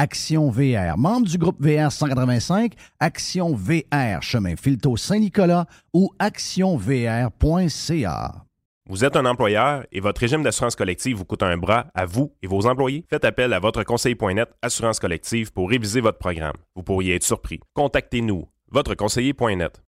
Action VR, membre du groupe VR 185, Action VR, chemin Filto Saint-Nicolas ou actionvr.ca. Vous êtes un employeur et votre régime d'assurance collective vous coûte un bras à vous et vos employés? Faites appel à votre conseiller.net Assurance collective pour réviser votre programme. Vous pourriez être surpris. Contactez-nous, votreconseiller.net.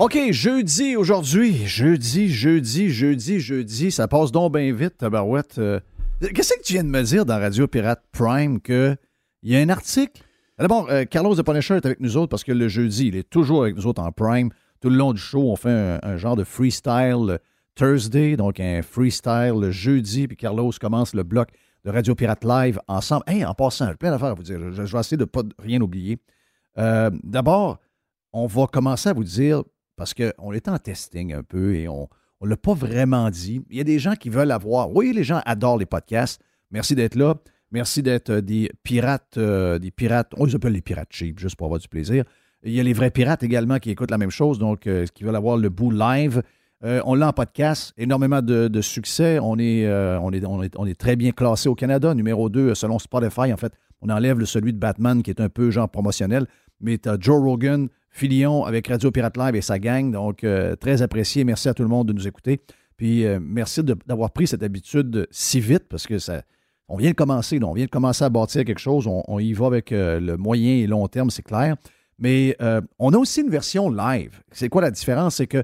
OK, jeudi aujourd'hui. Jeudi, jeudi, jeudi, jeudi. Ça passe donc bien vite, tabarouette. Euh, Qu'est-ce que tu viens de me dire dans Radio Pirate Prime qu'il y a un article? D'abord, euh, Carlos de Punisher est avec nous autres parce que le jeudi, il est toujours avec nous autres en Prime. Tout le long du show, on fait un, genre de freestyle Thursday, donc un freestyle le jeudi, puis Carlos commence le bloc de Radio Pirate Live ensemble. Hey, en passant, j'ai plein d'affaires à vous dire. Je, je vais essayer de ne pas rien oublier. Euh, D'abord, on va commencer à vous dire, parce qu'on est en testing un peu et on ne l'a pas vraiment dit. Il y a des gens qui veulent avoir. Oui, les gens adorent les podcasts. Merci d'être là. Merci d'être euh, des pirates, euh, des pirates, on les appelle les pirates cheap, juste pour avoir du plaisir. Il y a les vrais pirates également qui écoutent la même chose, donc euh, qui veulent avoir le bout live? On l'a en podcast, énormément de, succès. On, est, on est très bien classé au Canada, numéro 2 selon Spotify. En fait, on enlève le, celui de Batman qui est un peu genre promotionnel. Mais tu as Joe Rogan, Filion avec Radio Pirate Live et sa gang. Donc, euh, très apprécié. Merci à tout le monde de nous écouter. Puis, euh, merci d'avoir pris cette habitude si vite parce que ça, on vient de commencer. là. on vient de commencer à bâtir quelque chose. On, y va avec euh, le moyen et long terme, c'est clair. Mais on a aussi une version live. C'est quoi la différence? C'est que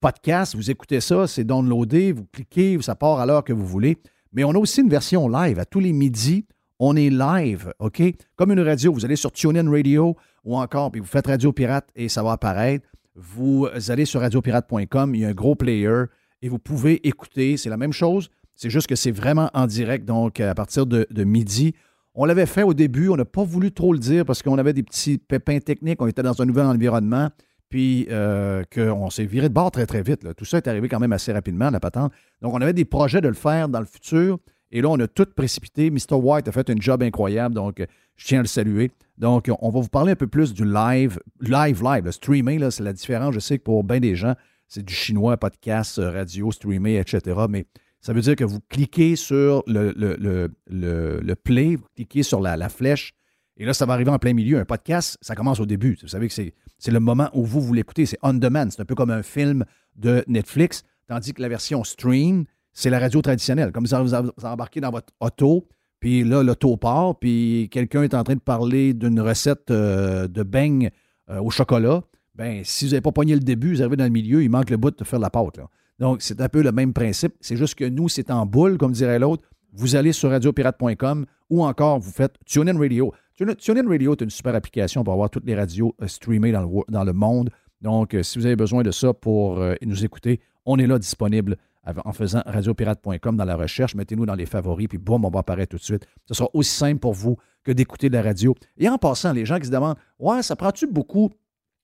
podcast, vous écoutez ça, c'est downloadé, vous cliquez, ça part à l'heure que vous voulez. Mais on a aussi une version live. À tous les midis, on est live, OK? Comme une radio, vous allez sur TuneIn Radio ou encore, puis vous faites Radio Pirate et ça va apparaître. Vous allez sur radiopirate.com, il y a un gros player et vous pouvez écouter. C'est la même chose, c'est juste que c'est vraiment en direct, donc à partir de, midi. On l'avait fait au début, on n'a pas voulu trop le dire parce qu'on avait des petits pépins techniques, on était dans un nouvel environnement, puis euh, qu'on s'est viré de bord très, très vite. Tout ça est arrivé quand même assez rapidement, la patente. Donc, on avait des projets de le faire dans le futur, et là, on a tout précipité. Mr. White a fait un job incroyable, donc euh, je tiens à le saluer. Donc, on va vous parler un peu plus du live, live, live, le streaming, c'est la différence. Je sais que pour bien des gens, c'est du chinois, podcast, euh, radio, streaming, etc. Mais ça veut dire que vous cliquez sur le, le, play, vous cliquez sur la, la flèche, et là, ça va arriver en plein milieu. Un podcast, ça commence au début. Vous savez que c'est, c'est le moment où vous, vous l'écoutez. C'est on demand. C'est un peu comme un film de Netflix. Tandis que la version stream, c'est la radio traditionnelle. Comme ça, vous embarquez dans votre auto, puis là, l'auto part, puis quelqu'un est en train de parler d'une recette euh, de beignes euh, au chocolat. Ben, si vous n'avez pas pogné le début, vous arrivez dans le milieu, il manque le bout de faire la pâte. Donc, c'est un peu le même principe. C'est juste que nous, c'est en boule, comme dirait l'autre. Vous allez sur radiopirate.com ou encore vous faites TuneIn Radio. TuneIn Radio est une super application pour avoir toutes les radios euh, streamées dans le, dans le monde. Donc, euh, si vous avez besoin de ça pour nous écouter, on est là disponible en faisant radiopirate.com dans la recherche. Mettez-nous dans les favoris, puis boum, on va apparaître tout de suite. Ce sera aussi simple pour vous que d'écouter de la radio. Et en passant, les gens qui se demandent Ouais, ça prend-tu beaucoup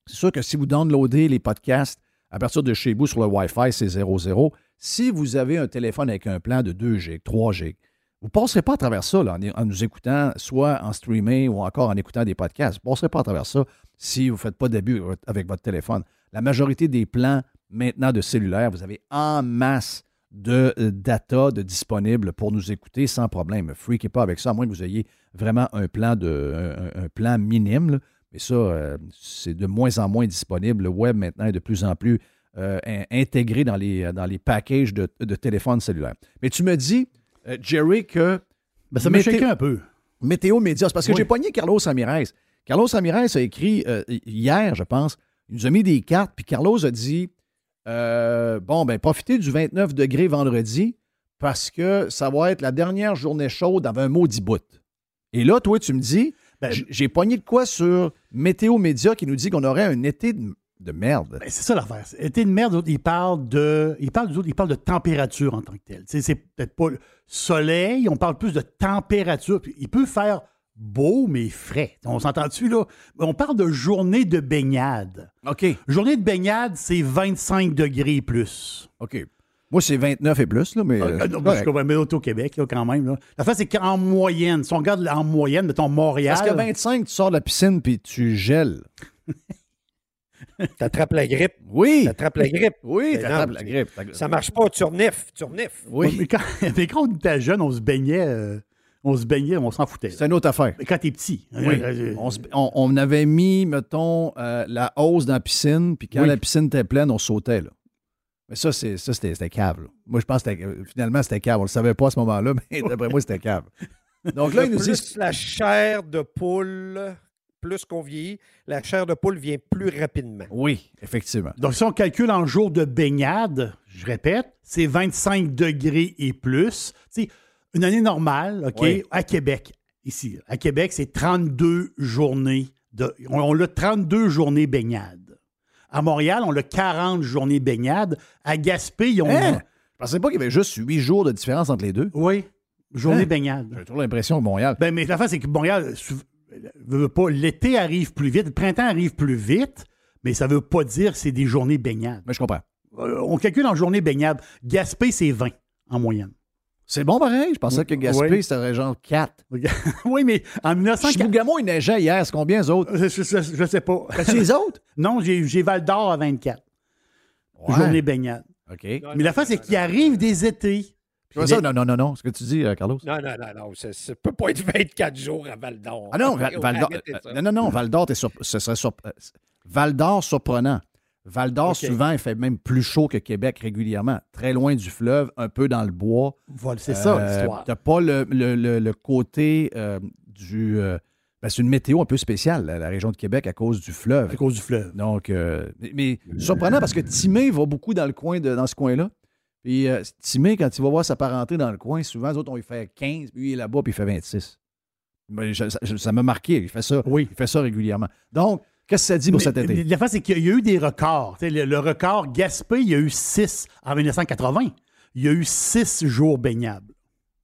C'est sûr que si vous downloadez les podcasts à partir de chez vous sur le Wi-Fi, c'est 00. Si vous avez un téléphone avec un plan de 2 G, 3 G, vous ne passerez pas à travers ça en, nous écoutant, soit en streaming ou encore en écoutant des podcasts. Vous ne passerez pas à travers ça si vous ne faites pas d'abus avec votre téléphone. La majorité des plans maintenant de cellulaire, vous avez en masse de euh, data de disponible pour nous écouter sans problème. Freakez pas avec ça, à moins que vous ayez vraiment un plan, de, un, plan minime. Mais ça, euh, c'est de moins en moins disponible. Le web maintenant est de plus en plus euh, intégré dans les, dans les packages de, de téléphones cellulaires. Mais tu me dis, Jerry, que. Ben, ça m'a choqué un peu. Météo Média, c'est parce que j'ai poigné Carlos Ramirez. Carlos Ramirez a écrit hier, je pense, il nous a mis des cartes, puis Carlos a dit euh, bon, ben profitez du 29 degrés vendredi parce que ça va être la dernière journée chaude avant un maudit bout. Et là, toi, tu me dis, ben, j'ai pogné de quoi sur Météo Média qui nous dit qu'on aurait un été de, merde? Ben, c'est ça l'affaire. Été de merde, il parle de, il parle, il parle de température en tant que tel. C'est peut-être pas le soleil, on parle plus de température. Il peut faire beau, mais frais. On s'entend-tu, là? On parle de journée de baignade. OK. Journée de baignade, c'est 25 degrés plus. OK. Moi, c'est 29 et plus, là, mais. Ah, euh, non, je comprends, mais au Québec, là, quand même. Là. La face, c'est qu'en moyenne, si on regarde en moyenne, mettons Montréal. Parce que 25, tu sors de la piscine puis tu gèles. T'attrapes la grippe. Oui. T'attrapes la grippe. Oui, t'attrapes la grippe. Ça marche pas, tu renifles. Tu renifles. Oui. Mais quand, mais quand, on était jeune, on se baignait. Euh, on se baignait, on s'en foutait. C'est une autre affaire. Mais quand t'es petit. Hein, oui. Euh, on, avait mis, mettons, euh, la hausse dans la piscine, puis quand la piscine était pleine, on sautait. Là. Mais ça, c'est, ça c'était, cave. Moi, je pense que finalement, c'était cave. On ne le savait pas à ce moment-là, mais d'après moi, c'était cave. Donc là, il nous dit. la chair de poule, plus qu'on vieillit, la chair de poule vient plus rapidement. Oui, effectivement. Donc, si on calcule en jours de baignade, je répète, c'est 25 degrés et plus. Tu sais, une année normale, OK, à Québec, ici, à Québec, c'est 32 journées. De, on, a 32 journées baignade. À Montréal, on a 40 journées baignade. À Gaspé, on hein? Je pensais pas qu'il y avait juste 8 jours de différence entre les deux. Oui, journée hein? baignade. J'ai toujours l'impression que Montréal. Ben, mais la fin, c'est que Montréal, veut pas, l'été arrive plus vite, le printemps arrive plus vite, mais ça veut pas dire que c'est des journées baignades. Mais je comprends. Euh, on calcule en journée baignade. Gaspé, c'est 20 en moyenne. C'est bon pareil? Je pensais que Gaspé, c'était genre 4. oui, mais en 1940. Chibougamau, il neigeait hier. C'est combien les autres? Je, je, sais pas. C'est les autres? non, j'ai Val d'Or à 24. Journée baignade. OK. mais la fin, c'est qu'il arrive des étés. Ça, non, non, non, non. Ce que tu dis, euh, Carlos. Non, non, non, non. Ça ne peut pas être 24 jours à Val d'Or. Ah non, Val, d'Or. non, non, non. Val d'Or, ce serait sur, euh, Val d'Or surprenant. Val d'Or, souvent, il fait même plus chaud que Québec régulièrement. Très loin du fleuve, un peu dans le bois. Voilà, c'est ça euh, l'histoire. Tu n'as pas le, côté euh, du. Euh, ben, c'est une météo un peu spéciale, la, région de Québec, à cause du fleuve. À cause du fleuve. Donc, mais, surprenant parce que Timé va beaucoup dans le coin de, dans ce coin-là. Puis Timé, quand il va voir sa parenté dans le coin, souvent, les autres, on lui fait 15, puis il est là-bas, puis il fait 26. ça m'a marqué. Il fait ça. Oui. Il fait ça régulièrement. Donc, Qu'est-ce que ça dit pour cet été? La c'est qu'il y a eu des records. Le, record Gaspé, il y a eu 6 en 1980. Il y a eu 6 jours baignables.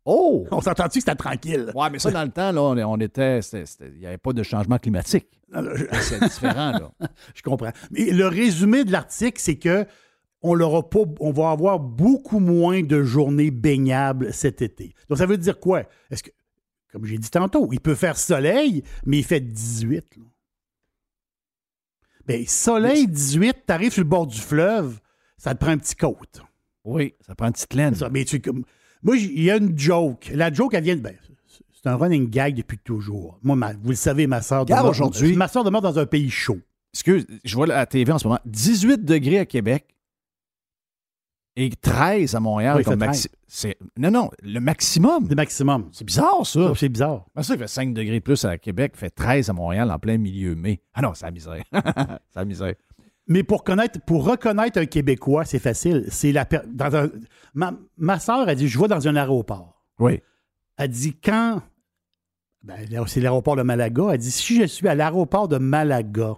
Oh! On s'entend-tu que c'était tranquille? Oui, mais ça, dans le temps, là, on, était. Il n'y avait pas de changement climatique. C'est différent, là. je comprends. Mais le résumé de l'article, c'est que on, pas, on va avoir beaucoup moins de journées baignables cet été. Donc, ça veut dire quoi? Est-ce que, comme j'ai dit tantôt, il peut faire soleil, mais il fait 18. Là. Bien, soleil 18, t'arrives sur le bord du fleuve, ça te prend un petit côte. Oui, ça prend une petite laine. mais tu, moi, il y a une joke. La joke, elle vient de. Ben, c'est un running gag depuis toujours. Moi, vous le savez, ma soeur demeure. aujourd'hui. Ma soeur demeure dans un pays chaud. Excuse, je vois la TV en ce moment. 18 degrés à Québec et 13 à Montréal comme maximum. Non, non, le maximum. Le maximum. C'est bizarre, ça. C'est bizarre. ça, il fait 5 degrés plus à Québec, fait 13 à Montréal en plein milieu mai. Ah non, c'est la misère. c'est la misère. Mais pour, connaître, pour reconnaître un Québécois, c'est facile. C'est la dans ma, ma soeur a dit Je vois dans un aéroport. Oui. Elle dit Quand. Ben, c'est l'aéroport de Malaga. Elle dit Si je suis à l'aéroport de Malaga,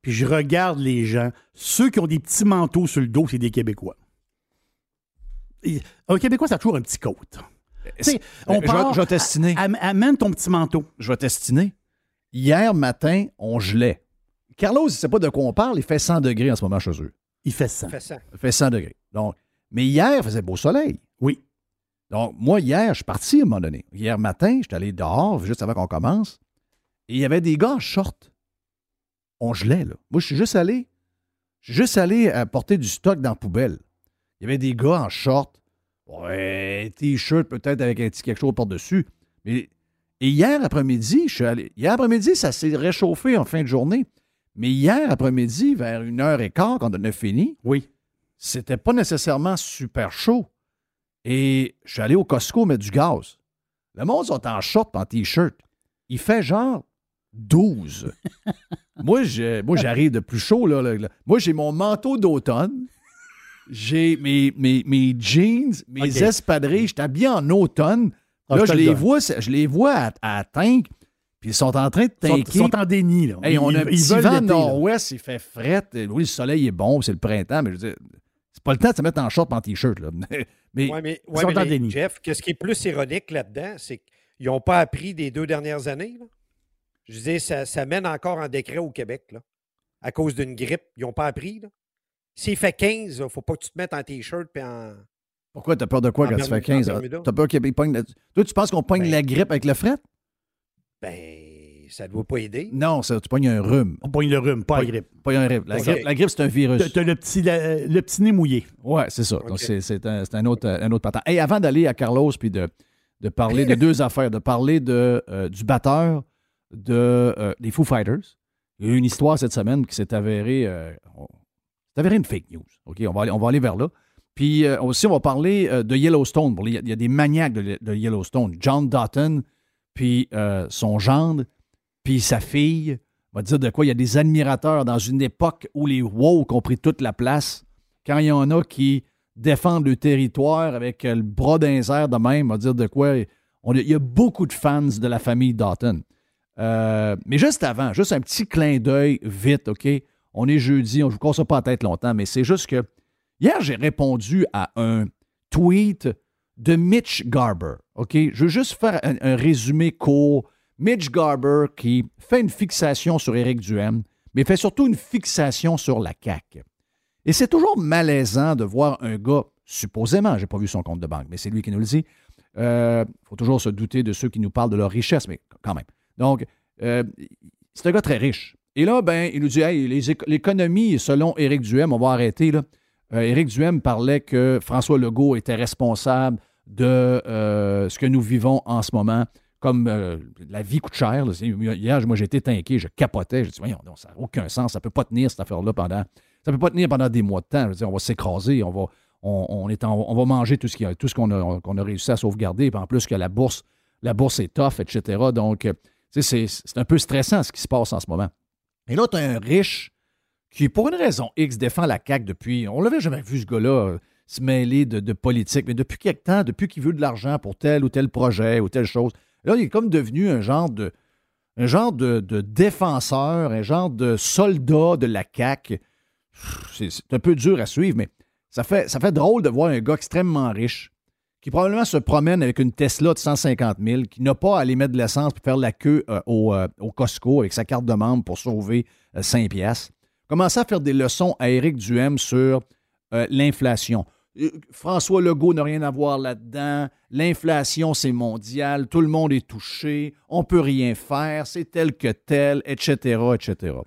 puis je regarde les gens, ceux qui ont des petits manteaux sur le dos, c'est des Québécois. Un Québécois, ça a toujours un petit côte. on parle, je, vais testiner. Amène ton petit manteau. Je vais testiner. Hier matin, on gelait. Carlos, il ne sait pas de quoi on parle. Il fait 100 degrés en ce moment chez eux. Il fait 100. Il fait 100, degrés. Donc, mais hier, il faisait beau soleil. Oui. Donc, moi, hier, je suis parti à un moment donné. Hier matin, je suis allé dehors, juste avant qu'on commence, et il y avait des gars en short. On gelait, là. Moi, je suis juste allé. Je suis juste allé apporter du stock dans la poubelle. Il y avait des gars en short. Ouais, t-shirt peut-être avec un petit quelque chose par-dessus. Mais et hier après-midi, je suis allé. Hier après-midi, ça s'est réchauffé en fin de journée. Mais hier après-midi, vers une heure et quart, quand on a fini, oui, c'était pas nécessairement super chaud. Et je suis allé au Costco mettre du gaz. Le monde sont en short en t-shirt. Il fait genre 12. moi, j'arrive de plus chaud. Là, Moi, j'ai mon manteau d'automne. J'ai mes, mes, jeans, mes espadrilles. Je suis habillé en automne. Ah, là, je, les vois, je les vois à, à Tank, puis ils sont en train de tanker. Ils sont en déni. Là. on a un petit vent nord-ouest, il fait fret. Oui, le soleil est bon, c'est le printemps, mais je veux dire, c'est pas le temps de se mettre en short en t-shirt. mais, ouais, mais, ils sont en déni. Jeff, qu'est-ce qui est plus ironique là-dedans, c'est qu'ils n'ont pas appris des deux dernières années. Je disais, ça, ça, mène encore en décret au Québec, là, à cause d'une grippe. Ils n'ont pas appris. S'il fait 15, il ne faut pas que tu te mettes en t-shirt et en pourquoi? T'as peur de quoi quand tu fais 15? T'as peur qu'il pogne. La... Toi, tu penses qu'on pogne ben la grippe avec le fret? Ben, ça ne doit pas aider. Non, ça, tu pognes un rhume. On pogne le rhume, pas la grippe. Pas un rhume. La, grippe, la grippe, c'est un virus. T'as le petit, le petit nez mouillé. Ouais, c'est ça. Donc, c'est un, un, autre, un autre patent. Et avant d'aller à Carlos puis de, de parler de deux affaires, de parler de, euh, du batteur de, euh, des Foo Fighters, il y a eu une histoire cette semaine qui s'est avérée, euh, avérée une fake news. OK, on va aller, on vers là. Puis euh, aussi, on va parler euh, de Yellowstone. il, y a, des maniaques de, Yellowstone. John Dutton, puis euh, son gendre, puis sa fille. On va dire de quoi il y a des admirateurs dans une époque où les woke ont pris toute la place. Quand il y en a qui défendent le territoire avec le bras d'un de même, on va dire de quoi. il y a beaucoup de fans de la famille Dutton. mais juste avant, juste un petit clin d'œil vite, OK? On est jeudi, on ne vous casse pas la tête longtemps, mais c'est juste que Hier, j'ai répondu à un tweet de Mitch Garber. Je veux juste faire un, résumé court. Mitch Garber qui fait une fixation sur Éric Duhem, mais fait surtout une fixation sur la CAQ. Et c'est toujours malaisant de voir un gars, supposément, je n'ai pas vu son compte de banque, mais c'est lui qui nous le dit. Il euh, faut toujours se douter de ceux qui nous parlent de leur richesse, mais quand même. Donc, euh, c'est un gars très riche. Et là, ben, il nous dit hey, l'économie, selon Éric Duhem, on va arrêter, là, euh, Éric Duhem parlait que François Legault était responsable de euh, ce que nous vivons en ce moment. Comme euh, la vie coûte cher. Hier, moi, j'étais tanké, je capotais. Je dis, voyons, ça n'a aucun sens. Ça ne peut pas tenir, cette affaire-là, pendant. Ça peut pas tenir pendant des mois de temps. on va s'écraser, on va, on, est on va manger tout ce qu'on a, réussi à sauvegarder. en plus que la bourse, la bourse est tough, etc. Donc, c'est un peu stressant ce qui se passe en ce moment. Et là, tu as un riche qui, pour une raison X, défend la CAQ depuis. On l'avait jamais vu, ce gars-là, euh, se mêler de, politique, mais depuis quelque temps, depuis qu'il veut de l'argent pour tel ou tel projet ou telle chose, là, il est comme devenu un genre de. Genre de, défenseur, un genre de soldat de la CAQ. C'est un peu dur à suivre, mais ça fait, ça fait drôle de voir un gars extrêmement riche qui probablement se promène avec une Tesla de 150 000, qui n'a pas à aller mettre de l'essence pour faire la queue euh, au, euh, au, Costco avec sa carte de membre pour sauver 5 piastres commencer à faire des leçons à Éric Duhem sur euh, l'inflation. Euh, François Legault n'a rien à voir là-dedans. L'inflation, c'est mondial. Tout le monde est touché. On ne peut rien faire. C'est tel que tel, etc., etc.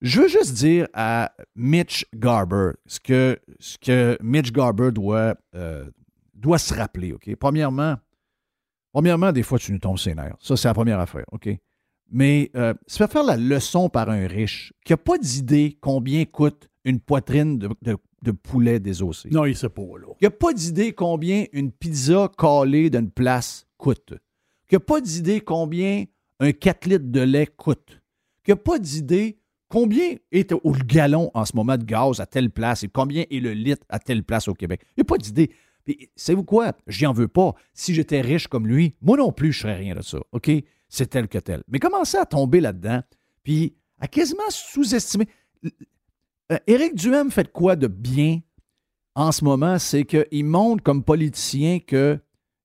Je veux juste dire à Mitch Garber ce que, ce que Mitch Garber doit, euh, doit se rappeler. OK? Premièrement, premièrement, des fois, tu nous tombes ses nerfs. Ça, c'est la première affaire. OK? Mais euh, se faire faire la leçon par un riche qui n'a pas d'idée combien coûte une poitrine de, poulet désossé. Non, il ne sait pas, là. Qui n'a pas d'idée combien une pizza calée d'une place coûte. Qui n'a pas d'idée combien un 4 litres de lait coûte. Qui n'a pas d'idée combien est au galon en ce moment de gaz à telle place et combien est le litre à telle place au Québec. Il n'y a pas d'idée. Puis, savez-vous quoi? J'y en veux pas. Si j'étais riche comme lui, moi non plus, je serais rien de ça. OK? c'est tel que tel. Mais commencer à tomber là-dedans, puis à quasiment sous-estimer. Euh, Éric Duhem fait quoi de bien en ce moment, c'est qu'il montre comme politicien qu'il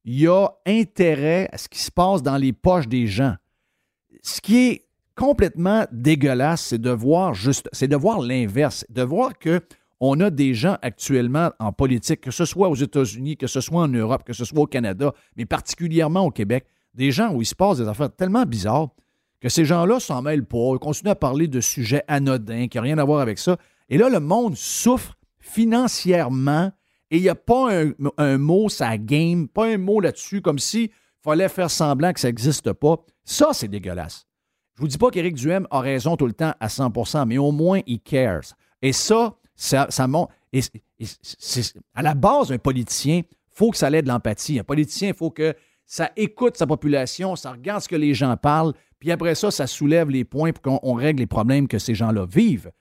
y a intérêt à ce qui se passe dans les poches des gens. Ce qui est complètement dégueulasse, c'est de voir juste, c'est de voir l'inverse, de voir que on a des gens actuellement en politique, que ce soit aux États-Unis, que ce soit en Europe, que ce soit au Canada, mais particulièrement au Québec, des gens où il se passe des affaires tellement bizarres que ces gens-là s'en mêlent pas, ils continuent à parler de sujets anodins qui n'ont rien à voir avec ça. Et là, le monde souffre financièrement et il n'y a pas un, mot, ça game, pas un mot là-dessus, comme s'il fallait faire semblant que ça n'existe pas. Ça, c'est dégueulasse. Je vous dis pas qu'Éric Duhem a raison tout le temps à 100% mais au moins, il cares. Et ça, ça, à la base, un politicien, faut que ça ait de l'empathie. Un politicien, il faut que ça écoute sa population, ça regarde ce que les gens parlent, puis après ça, ça soulève les points pour qu'on règle les problèmes que ces gens-là vivent.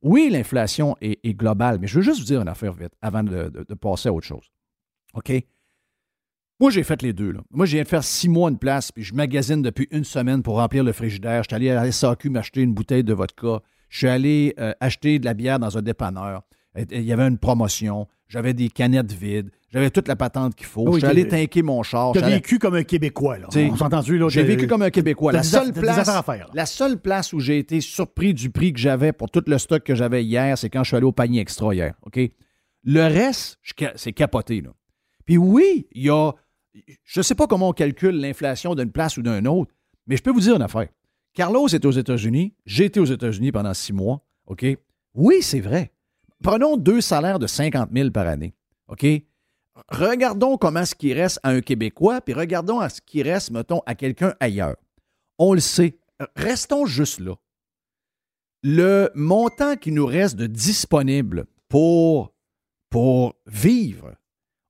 Oui, l'inflation est, globale, mais je veux juste vous dire une affaire vite avant de, passer à autre chose. OK? Moi, j'ai fait les deux. Moi, j'ai viens de faire six mois de place, puis je magasine depuis une semaine pour remplir le frigidaire. Je suis allé à la SAQ m'acheter une bouteille de vodka. Je suis allé euh, acheter de la bière dans un dépanneur. Il y avait une promotion. J'avais des canettes vides. J'avais toute la patente qu'il faut. je suis allé tanker mon char. As vécu comme un Québécois. Là. On s'est entendu. J'ai vécu comme un Québécois. La seule, place, la seule place où j'ai été surpris du prix que j'avais pour tout le stock que j'avais hier, c'est quand je suis allé au panier extra hier. OK? Le reste, c'est capoté. Là. Puis oui, il y a. Je ne sais pas comment on calcule l'inflation d'une place ou d'un autre, mais je peux vous dire une affaire. Carlos est aux États-Unis. J'ai été aux États-Unis pendant six mois. OK? Oui, c'est vrai. Prenons deux salaires de 50 000 par année. OK? Regardons comment ce qui reste à un Québécois, puis regardons à ce qui reste, mettons, à quelqu'un ailleurs. On le sait. Restons juste là. Le montant qui nous reste de disponible pour, pour vivre,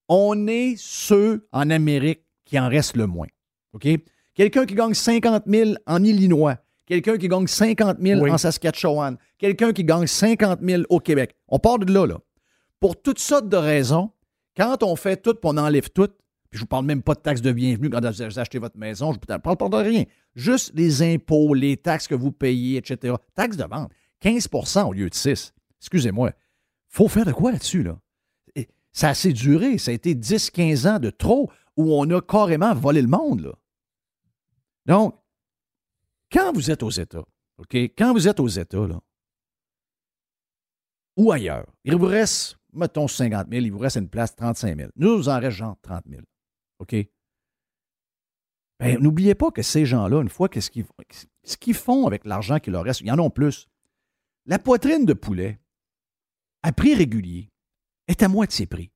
on est ceux en Amérique qui en reste le moins. OK? Quelqu'un qui gagne 50 000 en Illinois, quelqu'un qui gagne 50 000 en Saskatchewan, quelqu'un qui gagne 50 000 au Québec. On part de là, là. Pour toutes sortes de raisons, quand on fait tout, puis on enlève tout, puis je vous parle même pas de taxes de bienvenue quand vous achetez votre maison, je ne parle pas de rien. Juste les impôts, les taxes que vous payez, etc. Taxes de vente, 15% au lieu de 6. Excusez-moi. faut faire de quoi là-dessus, là? Ça a assez duré. Ça a été 10-15 ans de trop où on a carrément volé le monde, là. Donc, quand vous êtes aux États, OK? Quand vous êtes aux États, là, ou ailleurs, il vous reste, mettons 50 000, il vous reste une place 35 000. Nous, nous en reste genre 30 000. OK? Ben, n'oubliez pas que ces gens-là, une fois, qu'est-ce qu'ils, ce qu'ils font avec l'argent qui leur reste, il y en a plus. La poitrine de poulet, à prix régulier, est à moitié prix.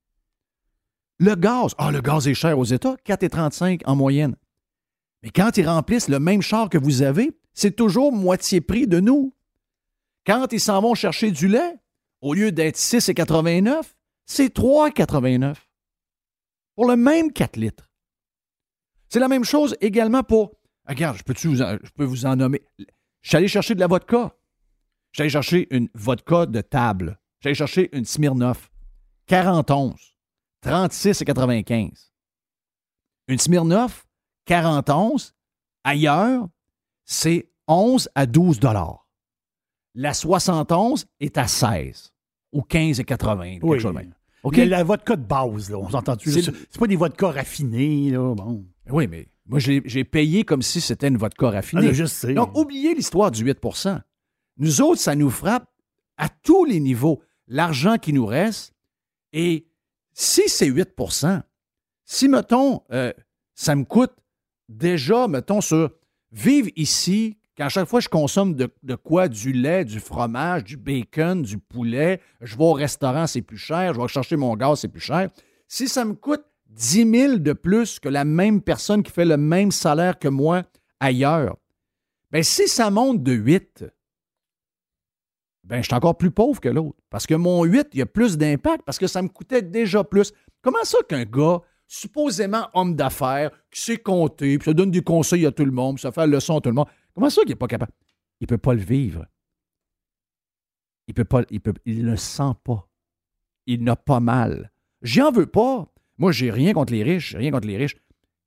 Le gaz, ah, le gaz est cher aux États, 4,35 en moyenne. Mais quand ils remplissent le même char que vous avez, c'est toujours moitié prix de nous. Quand ils s'en vont chercher du lait, au lieu d'être 6,89, c'est 3,89 pour le même 4 litres. C'est la même chose également pour. Regarde, je peux, vous je peux vous en nommer. Je suis allé chercher de la vodka. Je suis allé chercher une vodka de table. Je suis allé chercher une Smirnoff. 41, 36,95. Une Smirnoff, 41, ailleurs, c'est 11 à 12 dollars. La 71 est à 16 ou 15,80. Oui. Okay. la vodka de base, là, on s'entend-tu? C'est pas des vodkas raffinés, là, bon. Oui, mais moi, j'ai payé comme si c'était une vodka raffinée. Ah, je sais. Donc, oubliez l'histoire du 8% Nous autres, ça nous frappe à tous les niveaux. L'argent qui nous reste, et si c'est 8% si, mettons, euh, ça me coûte déjà, mettons, sur vivre ici, qu'à chaque fois je consomme de, quoi? Du lait, du fromage, du bacon, du poulet, je vais au restaurant, c'est plus cher, je vais chercher mon gaz, c'est plus cher. Si ça me coûte 10 000 de plus que la même personne qui fait le même salaire que moi ailleurs, bien, si ça monte de 8, ben, je suis encore plus pauvre que l'autre. Parce que mon 8, il y a plus d'impact parce que ça me coûtait déjà plus. Comment ça qu'un gars supposément homme d'affaires, qui sait compter, puis ça donne des conseils à tout le monde, puis ça fait la leçon à tout le monde. Comment ça qu'il n'est pas capable? Il ne peut pas le vivre. Il peut pas, il, peut, il ne le sent pas. Il n'a pas mal. J'en veux pas. Moi, j'ai rien contre les riches, rien contre les riches.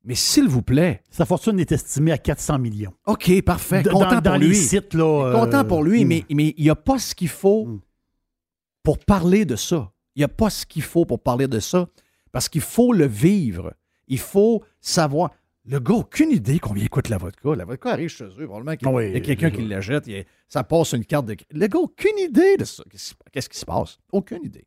Mais s'il vous plaît. Sa fortune est estimée à 400 millions. OK, parfait. content pour lui. là. Content pour lui, hmm. mais, mais il n'y a pas ce qu'il faut hmm. pour parler de ça. Il n'y a pas ce qu'il faut pour parler de ça, parce qu'il faut le vivre. Il faut savoir. Le gars, aucune idée combien coûte la vodka. La vodka arrive chez eux, probablement qu'il y a quelqu'un qui l'achète, ça passe une carte de. Le gars, aucune idée de ça. Qu'est-ce qui se passe? Aucune idée.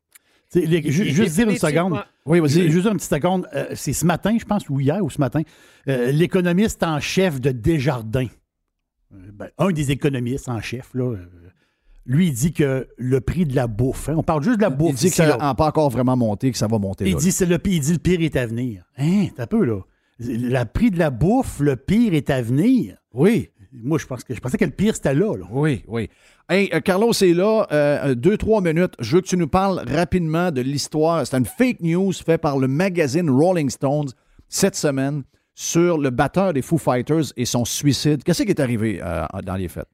juste dire une seconde. Oui, vas-y. Juste une petite seconde. Euh, c'est ce matin, je pense, ou hier ou ce matin. Euh, l'économiste en chef de Desjardins, euh, ben, un des économistes en chef, là, lui, il dit que le prix de la bouffe, hein, on parle juste de la bouffe. Il dit que ça n'a pas encore vraiment monté, que ça va monter. Il, dit, c'est le, il dit le pire est à venir. Hein, t'as peu, là. Le prix de la bouffe, le pire est à venir. Oui. Moi, je, pense que, je pensais que le pire, c'était là, Oui, oui. Hey, euh, Carlos est là. Euh, deux, trois minutes. Je veux que tu nous parles rapidement de l'histoire. C'est une fake news faite par le magazine Rolling Stones cette semaine sur le batteur des Foo Fighters et son suicide. Qu'est-ce qui est arrivé euh, dans les fêtes?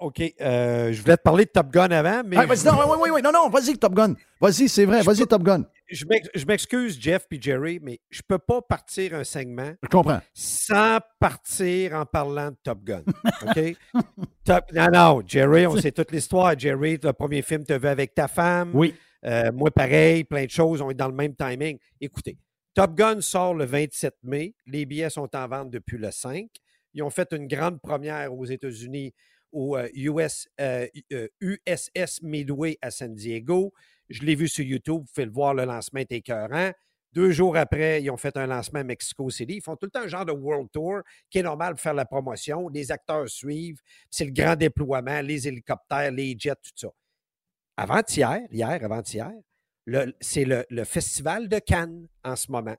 OK. Euh, je voulais te parler de Top Gun avant, mais. Ah, vas-y, non, oui, oui, oui. Non, non, vas-y, Top Gun. Vas-y, c'est vrai. Vas-y, Top Gun. Je m'excuse, Jeff et Jerry, mais je ne peux pas partir un segment. Je comprends. Sans partir en parlant de Top Gun. OK? Top... Non, non, Jerry, on sait toute l'histoire. Jerry, le premier film, tu vu avec ta femme. Oui. Euh, moi, pareil, plein de choses. On est dans le même timing. Écoutez, Top Gun sort le 27 mai. Les billets sont en vente depuis le 5. Ils ont fait une grande première aux États-Unis au US, USS euh, Midway à San Diego. Je l'ai vu sur YouTube, vous pouvez le voir, le lancement est écœurant. Deux jours après, ils ont fait un lancement à Mexico City. Ils font tout le temps un genre de World Tour qui est normal pour faire la promotion. Les acteurs suivent. C'est le grand déploiement, les hélicoptères, les jets, tout ça. Avant-hier, hier, avant-hier, c'est le, Festival de Cannes en ce moment.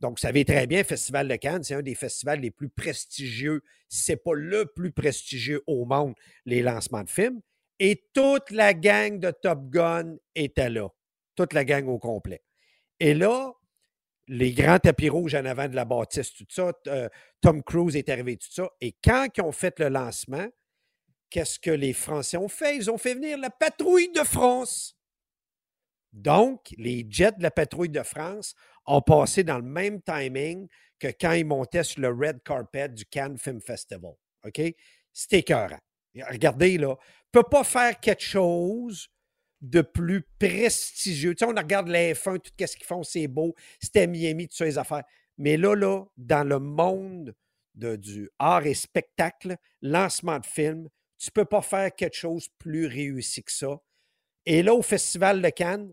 Donc, vous savez très bien, Festival de Cannes, c'est un des festivals les plus prestigieux, si ce n'est pas le plus prestigieux au monde, les lancements de films. Et toute la gang de Top Gun était là. Toute la gang au complet. Et là, les grands tapis rouges en avant de la bâtisse, tout ça, euh, Tom Cruise est arrivé, tout ça. Et quand ils ont fait le lancement, qu'est-ce que les Français ont fait? Ils ont fait venir la patrouille de France. Donc, les jets de la patrouille de France ont passé dans le même timing que quand ils montaient sur le red carpet du Cannes Film Festival. OK? C'était écœurant. Regardez, là, peut pas faire quelque chose de plus prestigieux. Tu sais, on regarde les F1, tout ce qu'ils font, c'est beau. C'était Miami, toutes ces affaires. Mais là, là, dans le monde de, du art et spectacle, lancement de film, tu peux pas faire quelque chose plus réussi que ça. Et là, au Festival de Cannes,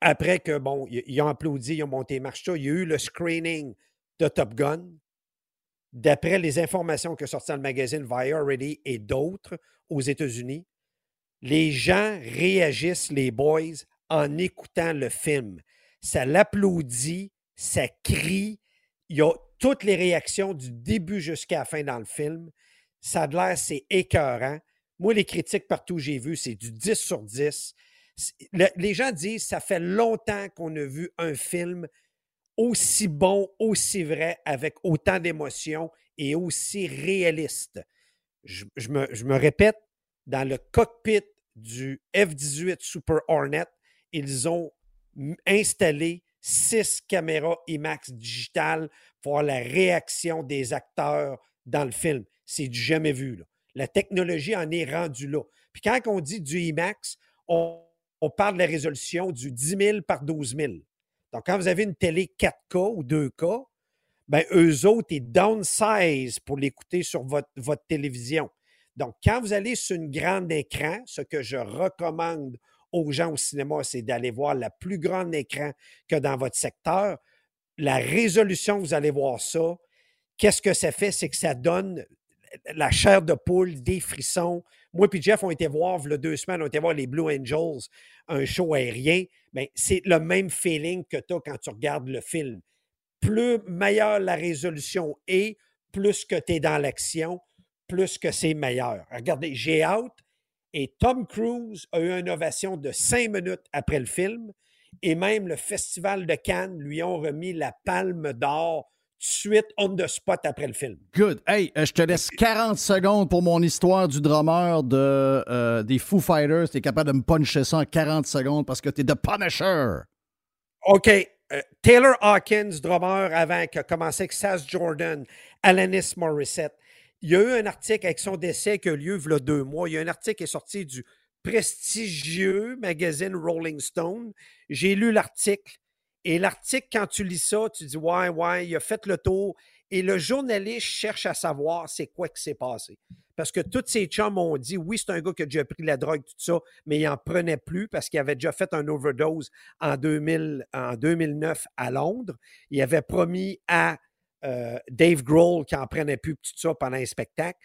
après que, bon, ils ont applaudi, ils ont monté marche il y a eu le screening de Top Gun. D'après les informations que sortent dans le magazine Variety et d'autres aux États-Unis, les gens réagissent, les boys, en écoutant le film. Ça l'applaudit, ça crie. Il y a toutes les réactions du début jusqu'à la fin dans le film. Ça a l'air, c'est écœurant. Moi, les critiques partout que j'ai vu, c'est du 10 sur 10 les gens disent ça fait longtemps qu'on a vu un film aussi bon, aussi vrai, avec autant d'émotions et aussi réaliste. Je, me, répète, dans le cockpit du F-18 Super Hornet, ils ont installé six caméras IMAX digitales pour voir la réaction des acteurs dans le film. C'est jamais vu. La technologie en est rendue là. Puis quand on dit du IMAX, on, on parle de la résolution du 10 000 par 12 000. Donc, quand vous avez une télé 4K ou 2K, ben, eux autres, ils downsize pour l'écouter sur votre, votre télévision. Donc, quand vous allez sur une grande écran, ce que je recommande aux gens au cinéma, c'est d'aller voir la plus grande écran que dans votre secteur. La résolution, vous allez voir ça. Qu'est-ce que ça fait? C'est que ça donne la chair de poule, des frissons, moi et Jeff, ont été voir, a deux semaines, on été voir les Blue Angels, un show aérien. ben, c'est le même feeling que tu as quand tu regardes le film. Plus meilleure la résolution est, plus que tu es dans l'action, plus que c'est meilleur. Regardez, j'ai hâte. Et Tom Cruise a eu une ovation de cinq minutes après le film. Et même le Festival de Cannes lui ont remis la palme d'or suite on the spot après le film. Good. Hey, euh, je te laisse 40 secondes pour mon histoire du drummer de, euh, des Foo Fighters. Tu es capable de me puncher ça en 40 secondes parce que tu es The Punisher. OK. Euh, Taylor Hawkins, drummer avant, qui a commencé avec Saz Jordan, Alanis Morissette. Il y a eu un article avec son décès qui a eu lieu il y a deux mois. Il y a un article qui est sorti du prestigieux magazine Rolling Stone. J'ai lu l'article. Et l'article, quand tu lis ça, tu dis Ouais, ouais, il a fait le tour. Et le journaliste cherche à savoir c'est quoi qui s'est passé. Parce que tous ces chums ont dit oui, c'est un gars qui a déjà pris la drogue, tout ça, mais il n'en prenait plus parce qu'il avait déjà fait un overdose en, 2000, en 2009 à Londres. Il avait promis à euh, Dave Grohl qu'il n'en prenait plus, tout ça, pendant un spectacle.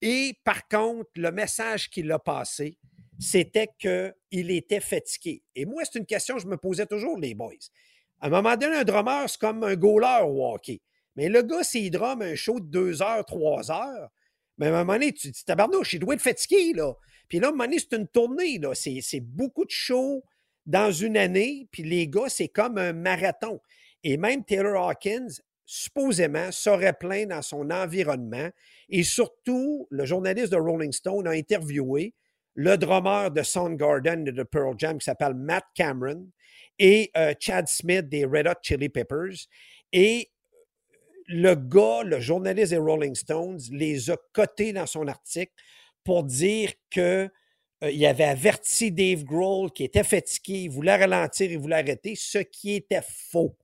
Et par contre, le message qu'il a passé, c'était qu'il était fatigué. Et moi, c'est une question que je me posais toujours, les boys. À un moment donné, un drummer, c'est comme un goaler au. Mais le gars, s'il drum un show de deux heures, trois heures, mais à un moment donné, tu te dis, tabarnouche, il doit être fatigué, là. Puis là, à un moment donné, c'est une tournée, là. C'est beaucoup de shows dans une année, puis les gars, c'est comme un marathon. Et même Taylor Hawkins, supposément, serait plein dans son environnement. Et surtout, le journaliste de Rolling Stone a interviewé le drummer de Soundgarden et de Pearl Jam qui s'appelle Matt Cameron et euh, Chad Smith des Red Hot Chili Peppers. Et le gars, le journaliste des Rolling Stones, les a cotés dans son article pour dire que euh, il avait averti Dave Grohl qui était fatigué, il voulait ralentir, il voulait arrêter, ce qui était faux.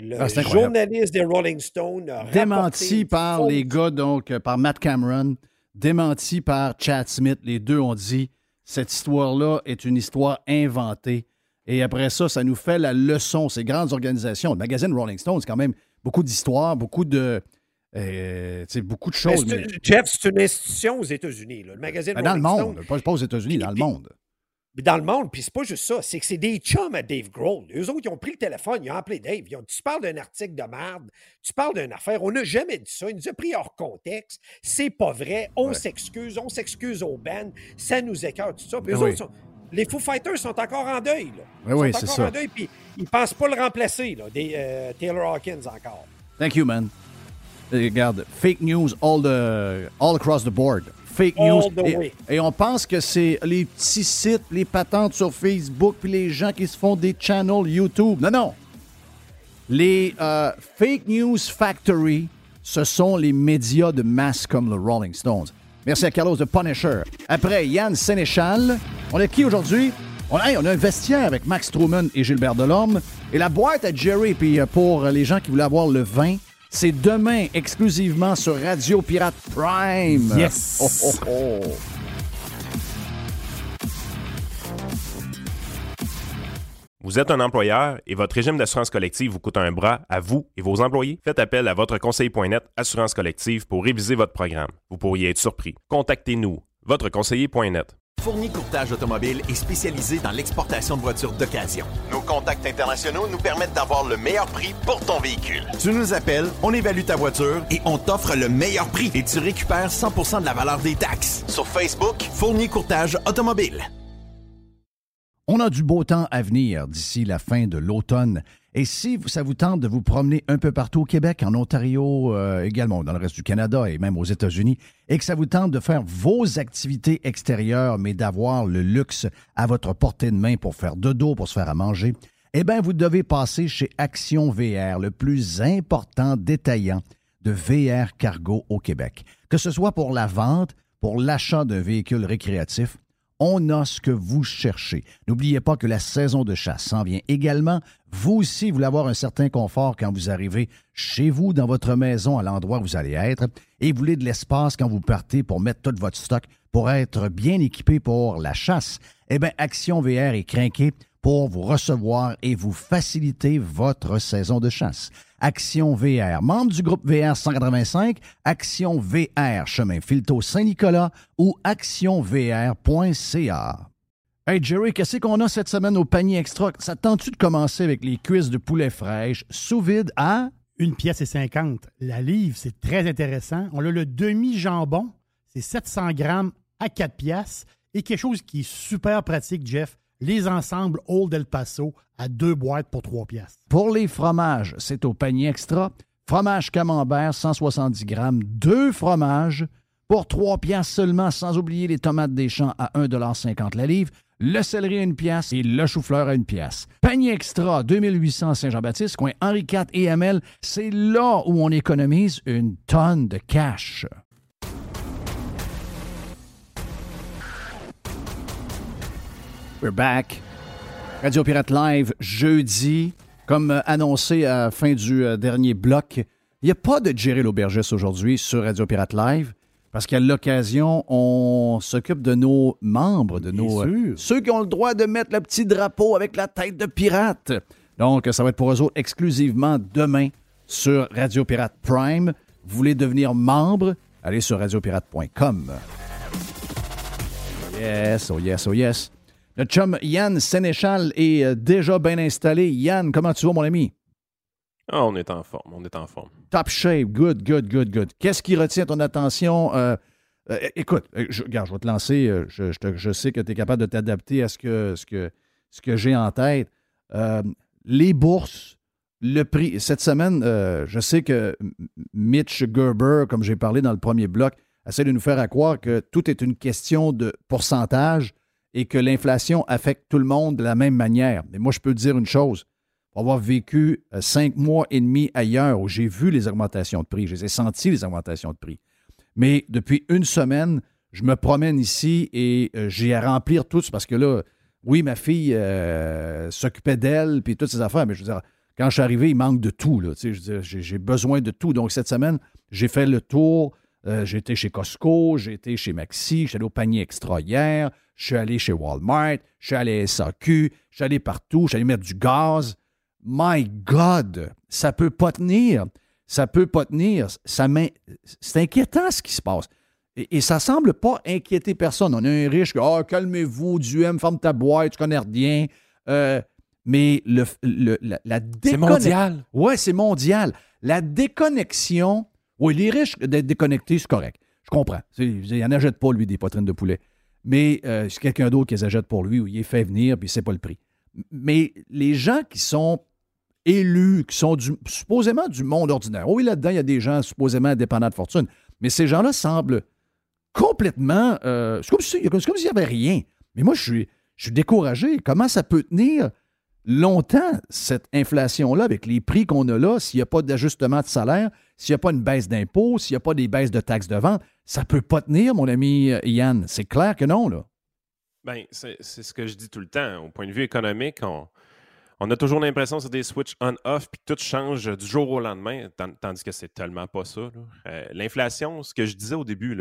Le ah, journaliste des Rolling Stones a démenti par les gars, donc euh, par Matt Cameron, démenti par Chad Smith. Les deux ont dit cette histoire-là est une histoire inventée. Et après ça, ça nous fait la leçon. Ces grandes organisations, le magazine Rolling Stone, c'est quand même beaucoup d'histoires, beaucoup de. Euh, beaucoup de choses. Jeff, c'est une institution aux États-Unis. Le magazine ben, Dans le monde, pas, aux États-Unis, dans le monde. Dans le monde, puis c'est pas juste ça, c'est que c'est des chums à Dave Grohl. Eux autres, ils ont pris le téléphone, ils ont appelé Dave. Ils ont dit Tu parles d'un article de merde, tu parles d'une affaire. On n'a jamais dit ça. Il nous a pris hors contexte. C'est pas vrai. On s'excuse, on s'excuse au band. Ça nous écarte, tout ça. Puis eux ben autres les Foo Fighters sont encore en deuil. Là. Ben oui, c'est ça. En deuil, puis ils ne pensent pas le remplacer, là, des, euh, Taylor Hawkins encore. Thank you, man. Regarde, fake news all, the, all across the board. Fake news. Et, on pense que c'est les petits sites, les patentes sur Facebook, puis les gens qui se font des channels YouTube. Non, non. Les euh, Fake News Factory, ce sont les médias de masse comme le Rolling Stones. Merci à Carlos de Punisher. Après, Yann Sénéchal. On est qui aujourd'hui? On a, on a un vestiaire avec Max Truman et Gilbert Delorme. Et la boîte à Jerry, puis euh, pour les gens qui voulaient avoir le vin, c'est demain exclusivement sur Radio Pirate Prime. Yes! Oh, oh, oh. Vous êtes un employeur et votre régime d'assurance collective vous coûte un bras à vous et vos employés? Faites appel à votre conseiller.net Assurance collective pour réviser votre programme. Vous pourriez être surpris. Contactez-nous, votre conseiller.net. Fourni Courtage Automobile est spécialisé dans l'exportation de voitures d'occasion. Nos contacts internationaux nous permettent d'avoir le meilleur prix pour ton véhicule. Tu nous appelles, on évalue ta voiture et on t'offre le meilleur prix et tu récupères 100% de la valeur des taxes. Sur Facebook, Fourni Courtage Automobile. On a du beau temps à venir d'ici la fin de l'automne. Et si ça vous tente de vous promener un peu partout au Québec, en Ontario euh, également, dans le reste du Canada et même aux États-Unis, et que ça vous tente de faire vos activités extérieures, mais d'avoir le luxe à votre portée de main pour faire de dos, pour se faire à manger, eh bien, vous devez passer chez Action VR, le plus important détaillant de VR cargo au Québec. Que ce soit pour la vente, pour l'achat d'un véhicule récréatif, on a ce que vous cherchez. N'oubliez pas que la saison de chasse s'en vient également. Vous aussi, voulez avoir un certain confort quand vous arrivez chez vous, dans votre maison, à l'endroit où vous allez être, et vous voulez de l'espace quand vous partez pour mettre tout votre stock pour être bien équipé pour la chasse. Eh bien, Action VR est craqué pour vous recevoir et vous faciliter votre saison de chasse. Action VR, membre du groupe VR 185, Action VR, chemin Filto Saint-Nicolas ou actionvr.ca. Hey Jerry, qu'est-ce qu'on a cette semaine au panier extra? Ça tente-tu de commencer avec les cuisses de poulet fraîche sous vide à... Une pièce et 50. La livre, c'est très intéressant. On a le demi-jambon, c'est 700 grammes à 4 pièces. Et quelque chose qui est super pratique, Jeff, les ensembles Old El Paso à deux boîtes pour trois pièces. Pour les fromages, c'est au panier extra. Fromage camembert, 170 grammes, deux fromages pour trois pièces seulement, sans oublier les tomates des champs à 1,50 la livre, le céleri à une pièce et le chou-fleur à une pièce. Panier extra, 2800 Saint-Jean-Baptiste, coin Henri IV et ML, c'est là où on économise une tonne de cash. We're back. Radio Pirate Live, jeudi. Comme euh, annoncé à la fin du euh, dernier bloc, il n'y a pas de Jerry L'Aubergiste aujourd'hui sur Radio Pirate Live. Parce qu'à l'occasion, on s'occupe de nos membres, de nos. Euh, ceux qui ont le droit de mettre le petit drapeau avec la tête de pirate. Donc, ça va être pour eux autres exclusivement demain sur Radio Pirate Prime. Vous voulez devenir membre? Allez sur radiopirate.com. Yes, oh yes, oh yes. Le chum Yann Sénéchal est euh, déjà bien installé. Yann, comment tu vas, mon ami? Ah, on est en forme, on est en forme. Top shape, good, good, good, good. Qu'est-ce qui retient ton attention? Euh, euh, écoute, je, regarde, je vais te lancer. Je, sais que tu es capable de t'adapter à ce que, ce que, ce que j'ai en tête. les bourses, le prix. Cette semaine, je sais que Mitch Gerber, comme j'ai parlé dans le premier bloc, essaie de nous faire croire que tout est une question de pourcentage et que l'inflation affecte tout le monde de la même manière. Mais moi, je peux te dire une chose. Avoir vécu euh, cinq mois et demi ailleurs où j'ai vu les augmentations de prix, je les ai les augmentations de prix. Mais depuis une semaine, je me promène ici et euh, j'ai à remplir tout parce que là, oui, ma fille euh, s'occupait d'elle puis toutes ces affaires, mais je veux dire, quand je suis arrivé, il manque de tout. J'ai besoin de tout. Donc, cette semaine, j'ai fait le tour j'ai été chez Costco, j'ai été chez Maxi, je suis allé au panier extra hier, je suis allé chez Walmart, je suis allé à SAQ, je suis allé partout, je suis allé mettre du gaz. My God, ça peut pas tenir. Ça peut pas tenir. Ça c'est inquiétant ce qui se passe. Et, ça semble pas inquiéter personne. On a un riche qui oh, calmez-vous, Dieu aime, ferme ta boîte, tu connais rien. Euh, mais le, la, la C'est mondial. Ouais, c'est mondial. La déconnexion oui, les riches d'être déconnectés, c'est correct. Je comprends. Il n'en achète pas, lui, des poitrines de poulet. Mais euh, c'est quelqu'un d'autre qui les achète pour lui ou il est fait venir, puis c'est pas le prix. Mais les gens qui sont élus, qui sont supposément du monde ordinaire, oui, là-dedans, il y a des gens supposément indépendants de fortune, mais ces gens-là semblent complètement. Euh, c'est comme s'il n'y avait rien. Mais moi, je suis, je suis découragé. Comment ça peut tenir longtemps, cette inflation-là, avec les prix qu'on a là, s'il n'y a pas d'ajustement de salaire, s'il n'y a pas une baisse d'impôts, s'il n'y a pas des baisses de taxes de vente, ça ne peut pas tenir, mon ami euh, Yann. C'est clair que non, là. Bien, c'est ce que je dis tout le temps. Au point de vue économique, on, a toujours l'impression que c'est des switches on-off, puis tout change du jour au lendemain, tandis que c'est tellement pas ça. Euh, l'inflation, ce que je disais au début,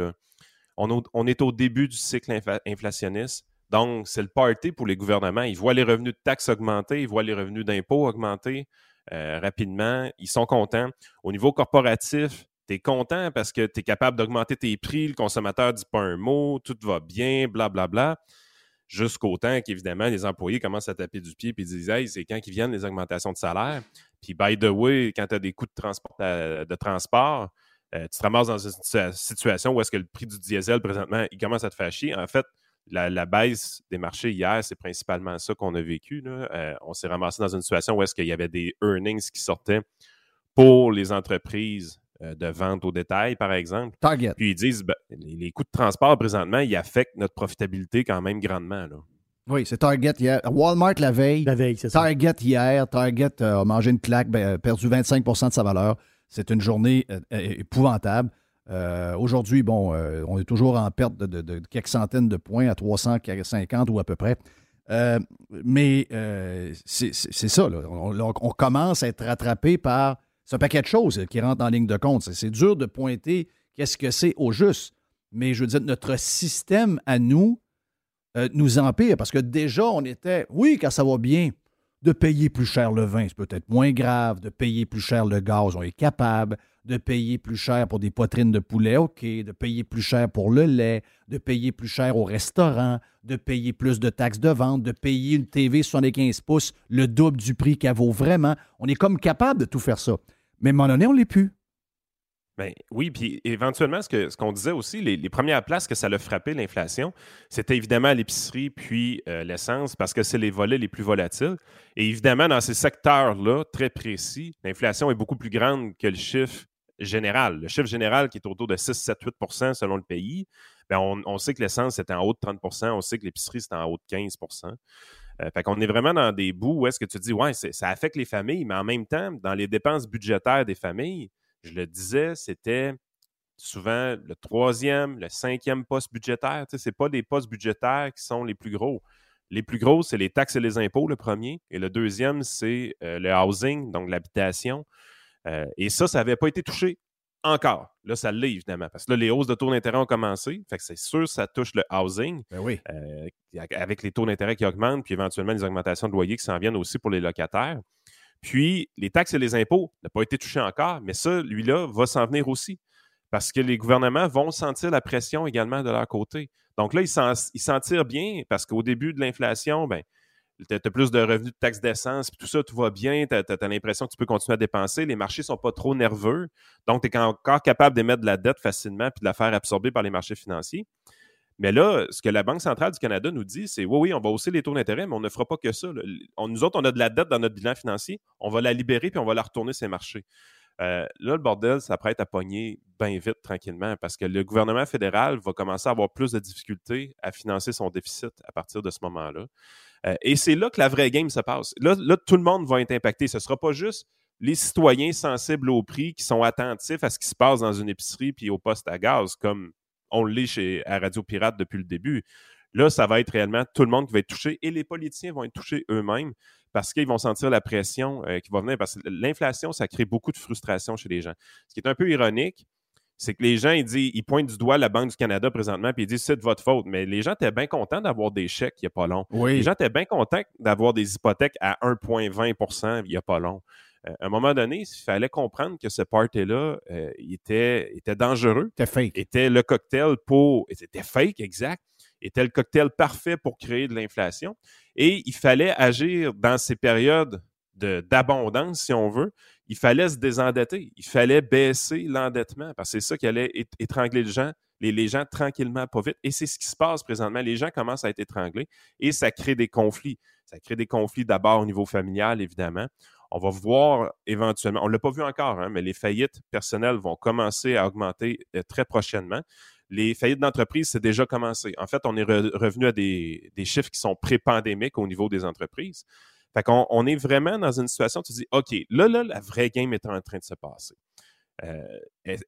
on, on, est au début du cycle inflationniste. Donc, c'est le party pour les gouvernements. Ils voient les revenus de taxes augmenter, ils voient les revenus d'impôts augmenter euh, rapidement. Ils sont contents. Au niveau corporatif, tu es content parce que tu es capable d'augmenter tes prix, le consommateur dit pas un mot, tout va bien, blablabla. Bla, bla. Jusqu'au temps qu'évidemment, les employés commencent à taper du pied et disent Hey, c'est quand qu'ils viennent les augmentations de salaire? Puis, by the way, quand tu as des coûts de transport, euh, de transport euh, tu te ramasses dans une situation où est-ce que le prix du diesel présentement, il commence à te faire chier. En fait, la, baisse des marchés hier, c'est principalement ça qu'on a vécu. Euh, on s'est ramassé dans une situation où est-ce qu'il y avait des earnings qui sortaient pour les entreprises de vente au détail, par exemple. Target. Puis ils disent ben, les, coûts de transport présentement, ils affectent notre profitabilité quand même grandement. Oui, c'est Target hier. Walmart la veille. La veille, c'est ça. Target hier. Target a mangé une claque, ben, perdu 25% de sa valeur. C'est une journée euh, épouvantable. Euh, aujourd'hui, bon, euh, on est toujours en perte de, quelques centaines de points à 350 ou à peu près. Euh, mais c'est ça, On, commence à être rattrapé par ce paquet de choses qui rentrent en ligne de compte. C'est dur de pointer qu'est-ce que c'est au juste. Mais je veux dire, notre système à nous nous empire parce que déjà, on était, oui, quand ça va bien, de payer plus cher le vin, c'est peut-être moins grave, de payer plus cher le gaz, on est capable, de payer plus cher pour des poitrines de poulet, OK, de payer plus cher pour le lait, de payer plus cher au restaurant, de payer plus de taxes de vente, de payer une TV 75 pouces le double du prix qu'elle vaut vraiment. On est comme capable de tout faire ça. Mais à un moment donné, on ne l'est plus. Ben, oui, puis éventuellement, ce qu'on ce qu'on disait aussi, les, premières places que ça l'a frappé, l'inflation, c'était évidemment l'épicerie puis euh, l'essence, parce que c'est les volets les plus volatiles. Et évidemment, dans ces secteurs-là, très précis, l'inflation est beaucoup plus grande que le chiffre général. Le chiffre général qui est autour de 6, 7, 8% selon le pays, bien, on, sait que l'essence est en haut de 30% on sait que l'épicerie c'est en haut de 15 euh, fait qu'on est vraiment dans des bouts où est-ce que tu dis, ouais, ça affecte les familles, mais en même temps, dans les dépenses budgétaires des familles, je le disais, c'était souvent le troisième, le cinquième poste budgétaire. Ce n'est pas des postes budgétaires qui sont les plus gros. Les plus grosses, c'est les taxes et les impôts, le premier. Et le deuxième, c'est euh, le housing, donc l'habitation. Euh, et ça, ça n'avait pas été touché encore. Là, ça l'est, évidemment, parce que là, les hausses de taux d'intérêt ont commencé. Fait que c'est sûr, ça touche le housing. Ben oui. Euh, avec les taux d'intérêt qui augmentent, puis éventuellement les augmentations de loyer qui s'en viennent aussi pour les locataires. Puis, les taxes et les impôts n'ont pas été touchés encore, mais ça, lui-là, va s'en venir aussi. Parce que les gouvernements vont sentir la pression également de leur côté. Donc là, ils s'en tirent bien parce qu'au début de l'inflation, ben, tu as plus de revenus de taxes d'essence, puis tout ça, tout va bien, tu as, l'impression que tu peux continuer à dépenser, les marchés ne sont pas trop nerveux, donc tu es encore capable d'émettre de la dette facilement puis de la faire absorber par les marchés financiers. Mais là, ce que la Banque centrale du Canada nous dit, c'est oui, oui, on va hausser les taux d'intérêt, mais on ne fera pas que ça. nous autres, on a de la dette dans notre bilan financier, on va la libérer puis on va la retourner les marchés. Euh, là, le bordel s'apprête à pogner bien vite, tranquillement, parce que le gouvernement fédéral va commencer à avoir plus de difficultés à financer son déficit à partir de ce moment-là. Euh, et c'est là que la vraie game se passe. Là, tout le monde va être impacté. Ce ne sera pas juste les citoyens sensibles au prix qui sont attentifs à ce qui se passe dans une épicerie puis au poste à gaz, comme on l'est chez à Radio Pirate depuis le début. Là, ça va être réellement tout le monde qui va être touché et les politiciens vont être touchés eux-mêmes parce qu'ils vont sentir la pression euh, qui va venir. Parce que l'inflation, ça crée beaucoup de frustration chez les gens. Ce qui est un peu ironique, c'est que les gens, ils, disent, ils pointent du doigt la Banque du Canada présentement, puis ils disent c'est de votre faute. Mais les gens étaient bien contents d'avoir des chèques il n'y a pas long. Les gens étaient bien contents d'avoir des hypothèques à 1,20% il n'y a pas long. Euh, à un moment donné, il fallait comprendre que ce party-là euh, était, était dangereux. C'était fake. Était le cocktail pour. C'était fake, exact. Était le cocktail parfait pour créer de l'inflation. Et il fallait agir dans ces périodes d'abondance, si on veut, il fallait se désendetter. Il fallait baisser l'endettement parce que c'est ça qui allait étrangler les gens, les, gens tranquillement, pas vite. Et c'est ce qui se passe présentement. Les gens commencent à être étranglés et ça crée des conflits. Ça crée des conflits d'abord au niveau familial, évidemment. On va voir éventuellement, on ne l'a pas vu encore, hein, mais les faillites personnelles vont commencer à augmenter euh, très prochainement. Les faillites d'entreprise, c'est déjà commencé. En fait, on est revenu à des chiffres qui sont pré-pandémiques au niveau des entreprises. Fait qu'on on est vraiment dans une situation où tu dis, OK, là, là, la vraie game est en train de se passer. Euh,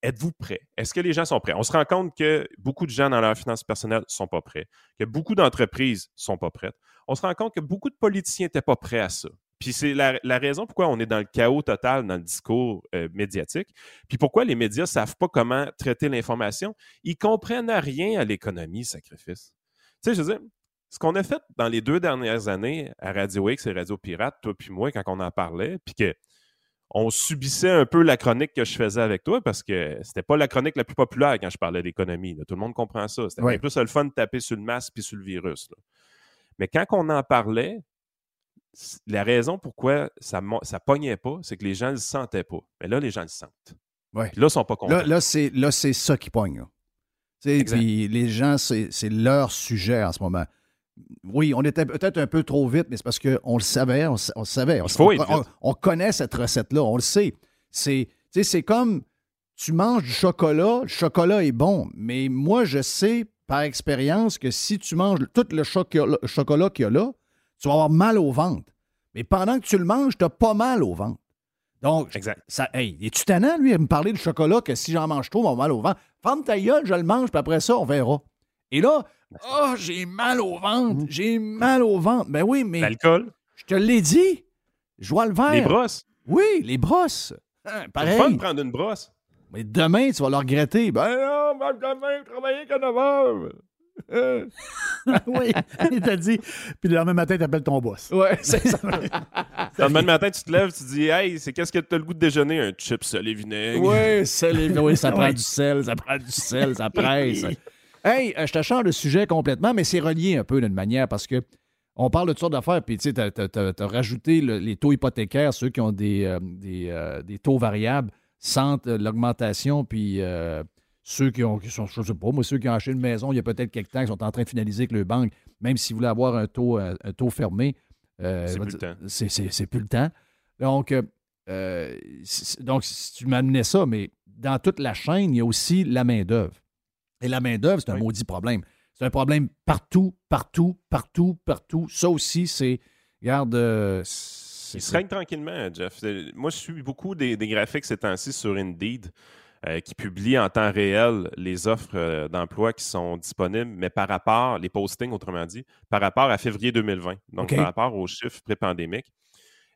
êtes-vous prêts? Est-ce que les gens sont prêts? On se rend compte que beaucoup de gens dans leur finance personnelle ne sont pas prêts, que beaucoup d'entreprises ne sont pas prêtes. On se rend compte que beaucoup de politiciens n'étaient pas prêts à ça. Puis c'est la, raison pourquoi on est dans le chaos total dans le discours euh, médiatique. Puis pourquoi les médias ne savent pas comment traiter l'information? Ils comprennent rien à l'économie, sacrifice. Tu sais, je veux dire, ce qu'on a fait dans les deux dernières années à Radio X et Radio Pirate, toi puis moi, quand on en parlait, puis que on subissait un peu la chronique que je faisais avec toi parce que c'était pas la chronique la plus populaire quand je parlais d'économie. Tout le monde comprend ça. C'était plus le fun de taper sur le masque puis sur le virus. Mais quand on en parlait, la raison pourquoi ça ne pognait pas, c'est que les gens ne le sentaient pas. Mais là, les gens le sentent. Ouais. là, ils sont pas contents. Là, là c'est ça qui pogne. Puis les gens, c'est leur sujet en ce moment. Oui, on était peut-être un peu trop vite, mais c'est parce qu'on le savait, on, le savait. On, connaît cette recette-là, on le sait. C'est, c'est comme tu manges du chocolat, le chocolat est bon, mais moi, je sais par expérience que si tu manges tout le chocolat, qu'il y a là, tu vas avoir mal au ventre. Mais pendant que tu le manges, tu n'as pas mal au ventre. Donc, exact. Ça, hey, es-tu tannant, lui, à me parler de chocolat que si j'en mange trop, on va avoir mal au ventre? Ferme ta gueule, je le mange, puis après ça, on verra. Et là, oh, j'ai mal au ventre, mmh. j'ai mal au ventre. Ben oui, mais. L'alcool? Je te l'ai dit. Je vois le verre. Les brosses? Oui, les brosses. Hein, pareil. C'est fun de prendre une brosse. Mais demain, tu vas le regretter. Ben non, demain, je travaille qu'à 9 heures. oui, il t'a dit. Puis le lendemain matin, tu appelles ton boss. Oui, c'est ça. le lendemain matin, tu te lèves, tu dis Hey, c'est qu'est-ce que tu as le goût de déjeuner? Un chip sel et vinaigre. Oui, sel et vinaigre. Oui, ça prend du sel, ça prend du sel, ça presse. Hey, euh, je te change de sujet complètement, mais c'est relié un peu d'une manière parce que on parle de toutes sortes d'affaires, puis tu sais, tu as, rajouté les taux hypothécaires, ceux qui ont des, euh, euh, des, taux variables sentent l'augmentation, puis ceux qui ont, sont, je sais pas, moi, ceux qui ont acheté une maison il y a peut-être quelques temps, qui sont en train de finaliser avec le banque, même s'ils voulaient avoir un taux, un, taux fermé. c'est plus le temps. C'est plus le temps. Donc, donc si tu m'amenais ça, mais dans toute la chaîne, il y a aussi la main-d'œuvre. Et la main-d'œuvre, c'est un maudit problème. C'est un problème partout, partout, partout, partout. Ça aussi, c'est. Regarde. Euh, Il se règne tranquillement, Jeff. Moi, je suis beaucoup des, graphiques ces temps-ci sur Indeed. euh, qui publie en temps réel les offres euh, d'emploi qui sont disponibles, mais par rapport, les postings, autrement dit, par rapport à février 2020, donc par rapport aux chiffres pré-pandémiques.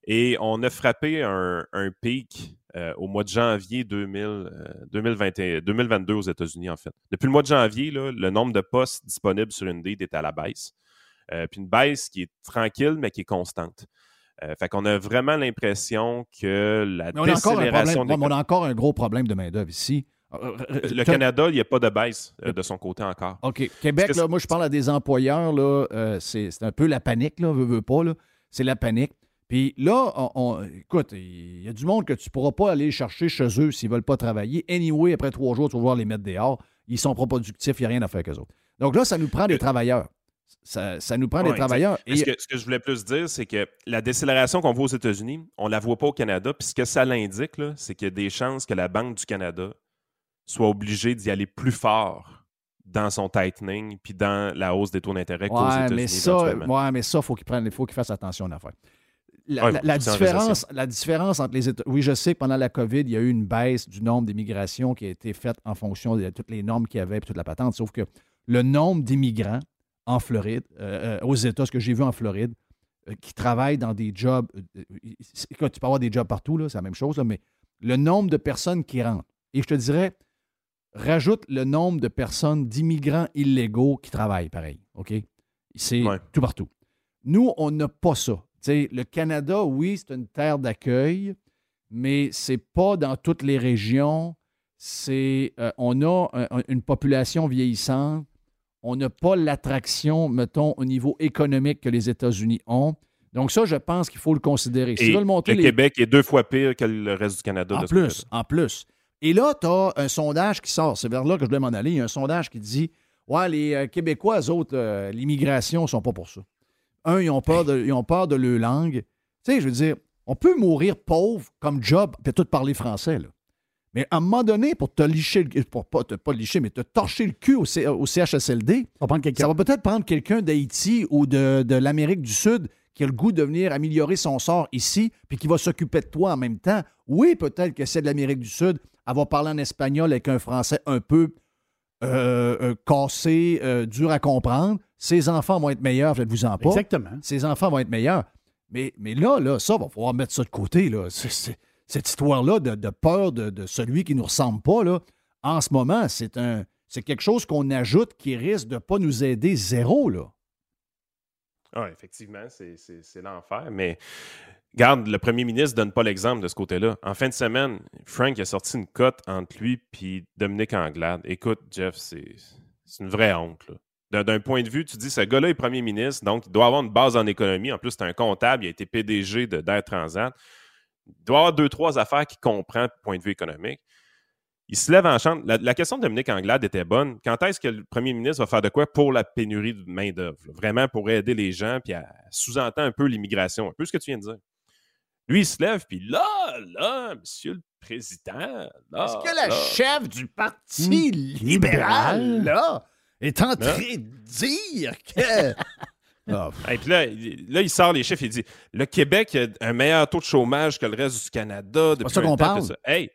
Et on a frappé un, pic au mois de janvier 2021, 2022 aux États-Unis, en fait. Depuis le mois de janvier, le nombre de postes disponibles sur Indeed est à la baisse. puis une baisse qui est tranquille, mais qui est constante. Euh, fait qu'on a vraiment l'impression que la on décélération... A on a encore un gros problème de main-d'œuvre ici. Euh, euh, le Canada, il n'y a pas de baisse de son côté encore. OK. Québec, là, moi, je parle à des employeurs, là, c'est, un peu la panique, là, veut, veut pas, C'est la panique. Puis là, on, écoute, il y a du monde que tu ne pourras pas aller chercher chez eux s'ils ne veulent pas travailler. Anyway, après trois jours, tu vas voir les mettre dehors. Ils sont pas productifs, il n'y a rien à faire avec eux autres. Donc là, ça nous prend des travailleurs. Ça, nous prend des travailleurs. Ce, que, je voulais plus dire, c'est que la décélération qu'on voit aux États-Unis, on ne la voit pas au Canada. Puis ce que ça l'indique, c'est qu'il y a des chances que la Banque du Canada soit obligée d'y aller plus fort dans son tightening puis dans la hausse des taux d'intérêt qu'aux États-Unis. Mais ça, ouais, mais ça, faut il faut qu'il fasse attention à l'affaire. La, différence, la différence entre les États. Oui, je sais que pendant la COVID, il y a eu une baisse du nombre d'immigrations qui a été faite en fonction de toutes les normes qu'il y avait et toute la patente. Sauf que le nombre d'immigrants en Floride, euh, euh, aux États, ce que j'ai vu en Floride, euh, qui travaillent dans des jobs. Écoute, tu peux avoir des jobs partout, là, c'est la même chose, mais le nombre de personnes qui rentrent. Et je te dirais, rajoute le nombre de personnes, d'immigrants illégaux qui travaillent, pareil. OK? C'est tout partout. Nous, on n'a pas ça. Le Canada, oui, c'est une terre d'accueil, mais c'est pas dans toutes les régions. C'est, on a une population vieillissante on n'a pas l'attraction, mettons, au niveau économique que les États-Unis ont. Donc ça, je pense qu'il faut le considérer. Et le, Québec est deux fois pire que le reste du Canada. En plus, en plus. Et là, tu as un sondage qui sort. C'est vers là que je voulais m'en aller. Il y a un sondage qui dit Ouais, les euh, Québécois, eux autres, euh, l'immigration, ne sont pas pour ça. Un, ils ont peur de, ils ont peur de leur langue. Tu sais, je veux dire, on peut mourir pauvre comme job, puis tout parler français. Là. Mais à un moment donné, pour te licher, pour pas te pas licher, mais te torcher le cul au, CHSLD, ça va peut-être prendre quelqu'un d'Haïti ou de, l'Amérique du Sud qui a le goût de venir améliorer son sort ici, puis qui va s'occuper de toi en même temps. Oui, peut-être que c'est de l'Amérique du Sud, elle va parler en espagnol avec un français un peu euh, euh, cassé, euh, dur à comprendre. Ses enfants vont être meilleurs, je ne vous en pas. Exactement. Ses enfants vont être meilleurs. Mais, mais là, là, ça, va falloir mettre ça de côté. Là. Cette histoire-là de, peur de, celui qui ne nous ressemble pas, là, en ce moment, c'est un c'est quelque chose qu'on ajoute qui risque de ne pas nous aider zéro. Là. Ah, effectivement, c'est l'enfer. Mais garde, le premier ministre ne donne pas l'exemple de ce côté-là. En fin de semaine, Frank a sorti une cote entre lui et Dominique Anglade. Écoute, Jeff, c'est une vraie honte. D'un point de vue, tu dis, ce gars-là est premier ministre, donc il doit avoir une base en économie. En plus, c'est un comptable, il a été PDG d'Air Transat. Il doit avoir deux, trois affaires qu'il comprend du point de vue économique. Il se lève en chambre. La, question de Dominique Anglade était bonne. Quand est-ce que le premier ministre va faire de quoi pour la pénurie de main-d'œuvre? Vraiment pour aider les gens, puis à sous-entendre un peu l'immigration, un peu ce que tu viens de dire? Lui, il se lève, puis là, là, monsieur le président, Est-ce que la chef du Parti hmm. libéral, là, est en train de dire que Ah, Et puis là, là, il sort les chiffres, il dit le Québec a un meilleur taux de chômage que le reste du Canada. C'est ça qu'on parle. Hey,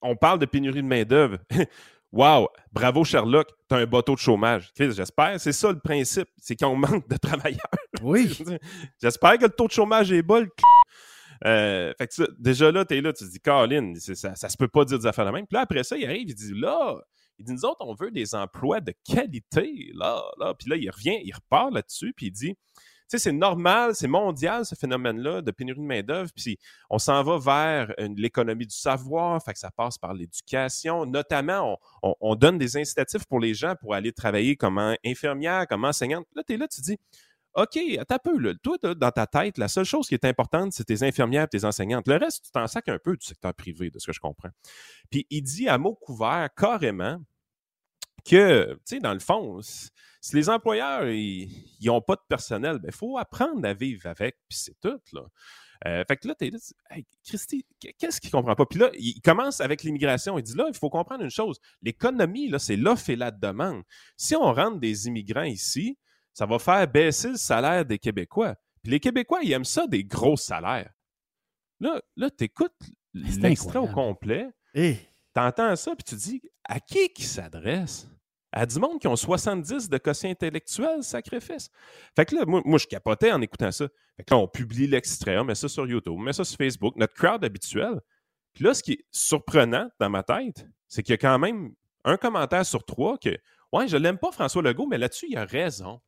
on parle de pénurie de main-d'œuvre. Wow, bravo Sherlock, tu as un bas taux de chômage. J'espère, c'est ça le principe, c'est qu'on manque de travailleurs. Oui. J'espère que le taux de chômage est bas. Euh, fait que déjà là, tu es là, tu te dis, Caroline, ça, ça se peut pas dire des affaires de même. Puis là, après ça, il arrive, il dit, là, il dit, nous autres, on veut des emplois de qualité, là, là. Puis là, il revient, il repart là-dessus, puis il dit, tu sais, c'est normal, c'est mondial, ce phénomène-là de pénurie de main-d'œuvre. Puis on s'en va vers l'économie du savoir, fait que ça passe par l'éducation. Notamment, on, donne des incitatifs pour les gens pour aller travailler comme infirmière, comme enseignante. Là, tu es là, tu dis, OK, t'as peu, là. Toi, dans ta tête, la seule chose qui est importante, c'est tes infirmières et tes enseignantes. Le reste, tu t'en sacs un peu du secteur privé, de ce que je comprends. Puis il dit à mots couverts carrément que, tu sais, dans le fond, si les employeurs, ils n'ont pas de personnel, il ben, faut apprendre à vivre avec, puis c'est tout, là. Euh, fait que là, t'es là, hey, Christy, qu'est-ce qu'il comprend pas? Puis là, il commence avec l'immigration. Il dit là, il faut comprendre une chose. L'économie, là, c'est l'offre et la demande. Si on rentre des immigrants ici, ça va faire baisser le salaire des Québécois. Puis les Québécois, ils aiment ça, des gros salaires. Là, là tu écoutes l'extrait au complet. Eh. T'entends ça, puis tu dis, à qui qui s'adresse? À du monde qui ont 70 de quotient intellectuel, sacrifice? Fait que là, moi, moi, je capotais en écoutant ça. Fait que là, on publie l'extrait, on met ça sur YouTube, on met ça sur Facebook, notre crowd habituel. Puis là, ce qui est surprenant dans ma tête, c'est qu'il y a quand même un commentaire sur trois que Ouais, je l'aime pas, François Legault, mais là-dessus, il a raison.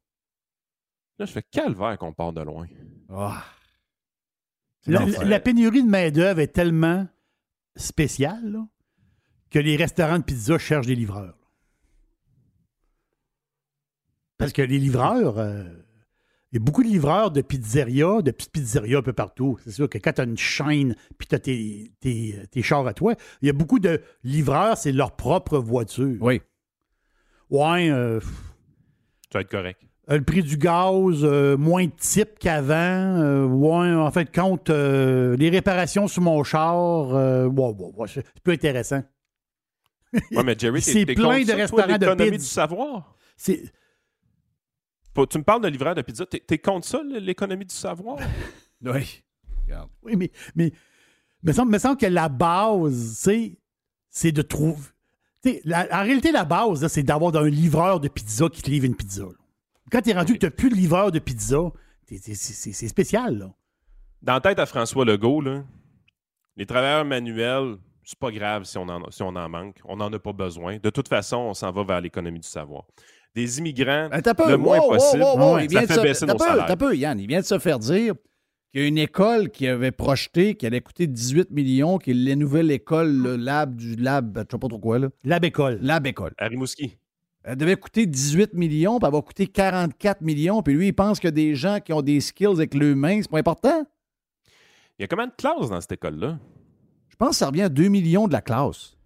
Là, je fais calvaire qu'on part de loin. Ah. La, pénurie de main-d'œuvre est tellement spéciale que les restaurants de pizza cherchent des livreurs. Parce que les livreurs, euh, il y a beaucoup de livreurs de pizzeria, de petites pizzerias un peu partout. C'est sûr que quand tu as une chaîne puis tu as tes, tes, chars à toi, il y a beaucoup de livreurs, c'est leur propre voiture. Oui. Ouais. Euh, ça va être correct. Euh, le prix du gaz, moins de type qu'avant. ouais, en fait, compte les réparations sur mon char. c'est plus intéressant. Ouais, mais Jerry, c'est plein de restaurants de pizza. du savoir. C'est tu me parles de livreur de pizza. T'es es contre ça, l'économie du savoir? oui. Oui, mais, mais, me semble, me semble que la base, c'est de trouver. en réalité, la base, c'est d'avoir un livreur de pizza qui te livre une pizza. Quand tu es rendu que tu n'as plus de livreur de pizza, c'est spécial. Là. Dans la tête à François Legault, les travailleurs manuels, c'est pas grave si on, en, si on en manque. On n'en a pas besoin. De toute façon, on s'en va vers l'économie du savoir des immigrants le moins possible. ça fait baisser nos salaires. peu, Yann. Il vient de se faire dire qu'il y a une école qui avait projeté, qui allait coûter 18 millions, qui est la nouvelle école, le lab du lab, je ne sais pas trop quoi. Là. Lab école. Lab école. À Rimouski. Elle devait coûter 18 millions, puis elle va coûter 44 millions. Puis lui, il pense que des gens qui ont des skills avec le main, c'est pas important. Il y a combien de classes dans cette école-là? Je pense que ça revient à 2 millions de la classe.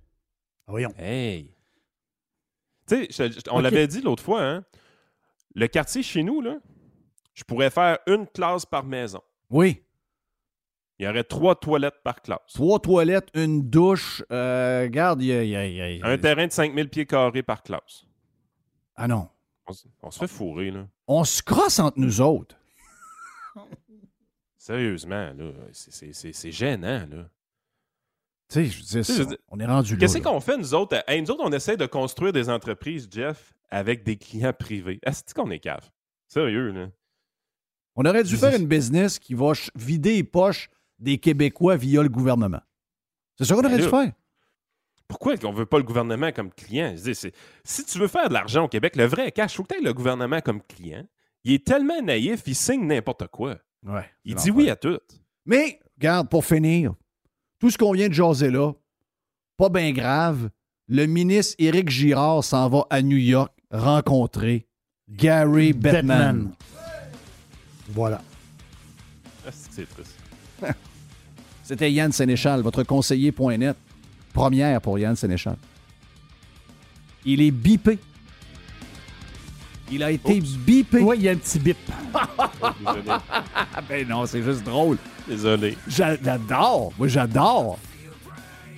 Voyons. Hey! Tu sais, on l'avait dit l'autre fois, hein? Le quartier chez nous, là, je pourrais faire une classe par maison. Oui. Il y aurait trois toilettes par classe. Trois toilettes, une douche. Euh, regarde, il y, a, Un terrain de 5000 pieds carrés par classe. Ah non. On, se fait fourrer, là. On se crosse entre nous autres. Sérieusement, là, c'est gênant, là. Tu sais, je veux dire, on est rendu là. Qu'est-ce qu'on fait, nous autres? nous autres, on essaie de construire des entreprises, Jeff, avec des clients privés. Est-ce qu'on est cave? Sérieux, là? On aurait dû faire une business qui va vider les poches des Québécois via le gouvernement. C'est ça qu'on aurait dû faire. Pourquoi on ne veut pas le gouvernement comme client? si tu veux faire de l'argent au Québec, le vrai cash, il faut que tu le gouvernement comme client. Il est tellement naïf, il signe n'importe quoi. Ouais, il dit oui à tout. Mais, regarde, pour finir, tout ce qu'on vient de jaser là, pas bien grave. Le ministre Éric Girard s'en va à New York rencontrer Gary Bettman. Voilà. Ah, c'est triste. C'était Yann Sénéchal, votre conseiller.net. Première pour Yann Sénéchal. Il est bipé. Il a été bipé. Oui, il y a un petit bip. ben non, c'est juste drôle. Désolé. J'adore. Moi, j'adore.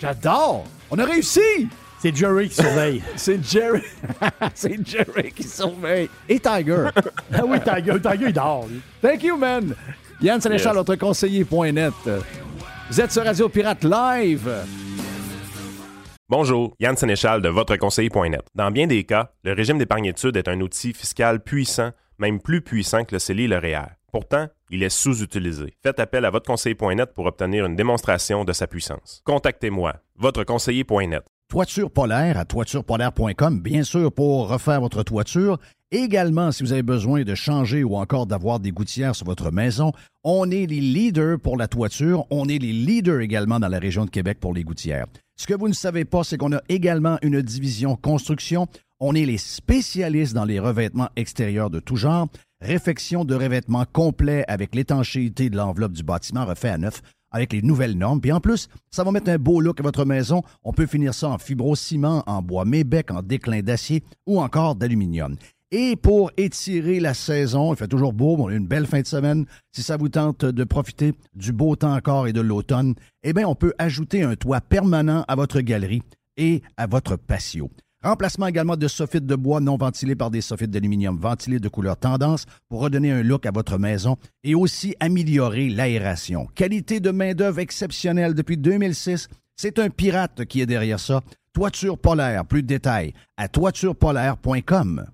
J'adore. On a réussi. C'est Jerry qui surveille. c'est Jerry. c'est Jerry qui surveille. Et Tiger. ah oui, Tiger. Tiger, il dort. Thank you, man. Yann Sénéchal, notre conseiller.net. Vous êtes sur Radio Pirate Live. Bonjour, Yann Sénéchal de votre conseiller.net. Dans bien des cas, le régime d'épargne-études est un outil fiscal puissant, même plus puissant que le CELI et le REER. Pourtant, il est sous-utilisé. Faites appel à votre conseiller.net pour obtenir une démonstration de sa puissance. Contactez-moi, votre conseiller.net. Toiture polaire à toiturepolaire.com, bien sûr, pour refaire votre toiture. Également, si vous avez besoin de changer ou encore d'avoir des gouttières sur votre maison, on est les leaders pour la toiture. On est les leaders également dans la région de Québec pour les gouttières. Ce que vous ne savez pas, c'est qu'on a également une division construction. On est les spécialistes dans les revêtements extérieurs de tout genre. Réfection de revêtements complet avec l'étanchéité de l'enveloppe du bâtiment refait à neuf avec les nouvelles normes. Puis en plus, ça va mettre un beau look à votre maison. On peut finir ça en fibro-ciment, en bois mébec, en déclin d'acier ou encore d'aluminium. Et pour étirer la saison, il fait toujours beau, on a une belle fin de semaine. Si ça vous tente de profiter du beau temps encore et de l'automne, eh bien, on peut ajouter un toit permanent à votre galerie et à votre patio. Remplacement également de soffites de bois non ventilés par des soffites d'aluminium ventilés de couleur tendance pour redonner un look à votre maison et aussi améliorer l'aération. Qualité de main-d'œuvre exceptionnelle depuis 2006. C'est un pirate qui est derrière ça. Toiture polaire, plus de détails à toiturepolaire.com.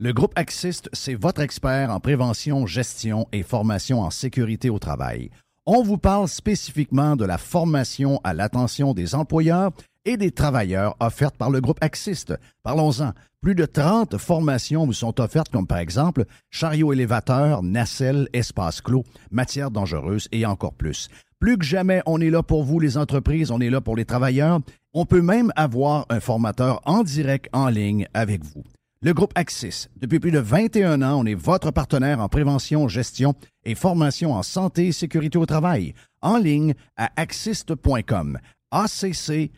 Le groupe Axiste, c'est votre expert en prévention, gestion et formation en sécurité au travail. On vous parle spécifiquement de la formation à l'attention des employeurs et des travailleurs offertes par le groupe Axiste. Parlons-en. Plus de 30 formations vous sont offertes, comme par exemple chariot élévateur, nacelle, espace clos, matière dangereuse et encore plus. Plus que jamais, on est là pour vous, les entreprises, on est là pour les travailleurs. On peut même avoir un formateur en direct en ligne avec vous. Le groupe Axis, depuis plus de 21 ans, on est votre partenaire en prévention, gestion et formation en santé et sécurité au travail. En ligne à axist.com. A-C-C-I-S-S-T.com.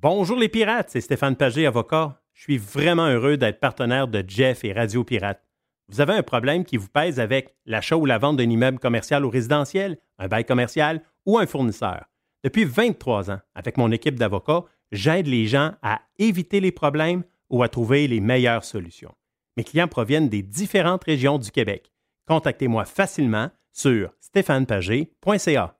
Bonjour les pirates, c'est Stéphane Pagé, avocat. Je suis vraiment heureux d'être partenaire de Jeff et Radio Pirate. Vous avez un problème qui vous pèse avec l'achat ou la vente d'un immeuble commercial ou résidentiel, un bail commercial ou un fournisseur. Depuis 23 ans, avec mon équipe d'avocats, j'aide les gens à éviter les problèmes ou à trouver les meilleures solutions. Mes clients proviennent des différentes régions du Québec. Contactez-moi facilement sur stéphanepagé.ca.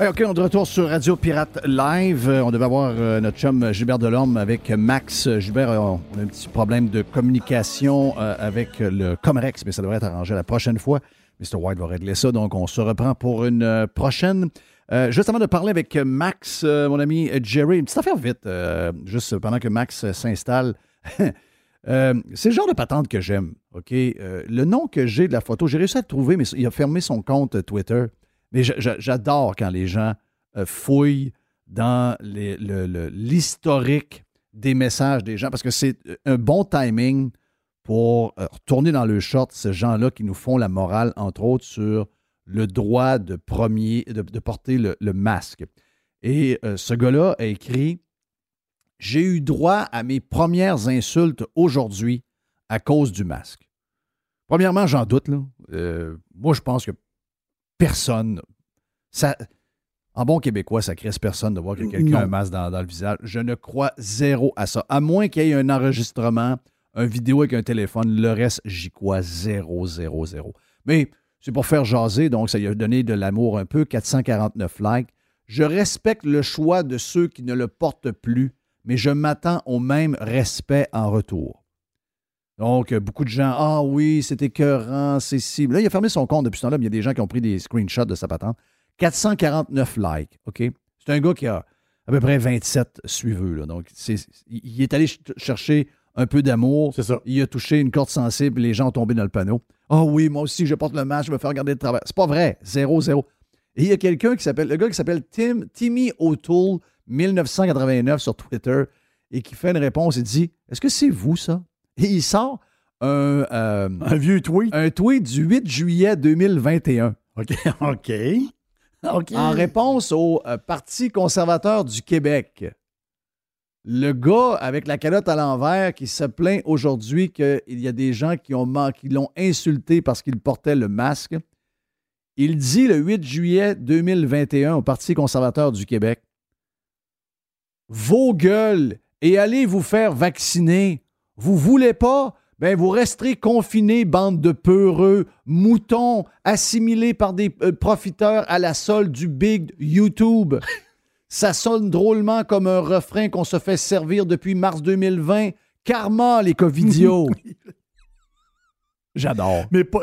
OK, on est de retour sur Radio Pirate Live. Euh, on devait avoir euh, notre chum Gilbert Delorme avec Max. Gilbert, euh, on a un petit problème de communication avec le Comerex, mais ça devrait être arrangé la prochaine fois. Mr. White va régler ça, donc on se reprend pour une prochaine. juste avant de parler avec Max, mon ami Jerry, une petite affaire vite, juste pendant que Max s'installe. c'est le genre de patente que j'aime, OK? le nom que j'ai de la photo, j'ai réussi à le trouver, mais il a fermé son compte Twitter. Mais j'adore quand les gens euh, fouillent dans l'historique des messages des gens parce que c'est euh, un bon timing pour euh, retourner dans le short ces gens-là qui nous font la morale, entre autres, sur le droit de, premier, de, porter le, masque. Et ce gars-là a écrit J'ai eu droit à mes premières insultes aujourd'hui à cause du masque. Premièrement, j'en doute. Là. moi, je pense que personne. Ça, en bon québécois, ça crée personne de voir que quelqu'un a un masque dans, le visage. Je ne crois zéro à ça. À moins qu'il y ait un enregistrement, un vidéo avec un téléphone, le reste, j'y crois zéro, zéro, zéro. Mais c'est pour faire jaser, donc ça lui a donné de l'amour un peu, 449 likes. Je respecte le choix de ceux qui ne le portent plus, mais je m'attends au même respect en retour. Donc, beaucoup de gens, ah oui, c'est écœurant, c'est si. Là, il a fermé son compte depuis ce temps-là, mais il y a des gens qui ont pris des screenshots de sa patente. 449 likes, OK? C'est un gars qui a à peu près 27 suiveux. Là. Donc, il est allé chercher un peu d'amour. C'est ça. Il a touché une corde sensible, les gens ont tombé dans le panneau. Ah oui, moi aussi, je porte le match, je vais faire regarder le travail. C'est pas vrai. Zéro, zéro. Et il y a quelqu'un qui s'appelle, le gars qui s'appelle Tim, Timmy O'Toole, 1989 sur Twitter, et qui fait une réponse et dit Est-ce que c'est vous, ça? Et il sort un, euh, un vieux tweet. Un tweet du 8 juillet 2021. OK. OK. OK. En réponse au euh, Parti conservateur du Québec. Le gars avec la calotte à l'envers qui se plaint aujourd'hui qu'il y a des gens qui, ont, qui l'ont insulté parce qu'il portait le masque. Il dit le 8 juillet 2021 au Parti conservateur du Québec Vos gueules et allez vous faire vacciner. Vous voulez pas? Ben, vous resterez confinés, bande de peureux, moutons, assimilés par des euh, profiteurs à la solde du big YouTube. Ça sonne drôlement comme un refrain qu'on se fait servir depuis mars 2020. Karma, les Covidios. J'adore. Mais pas...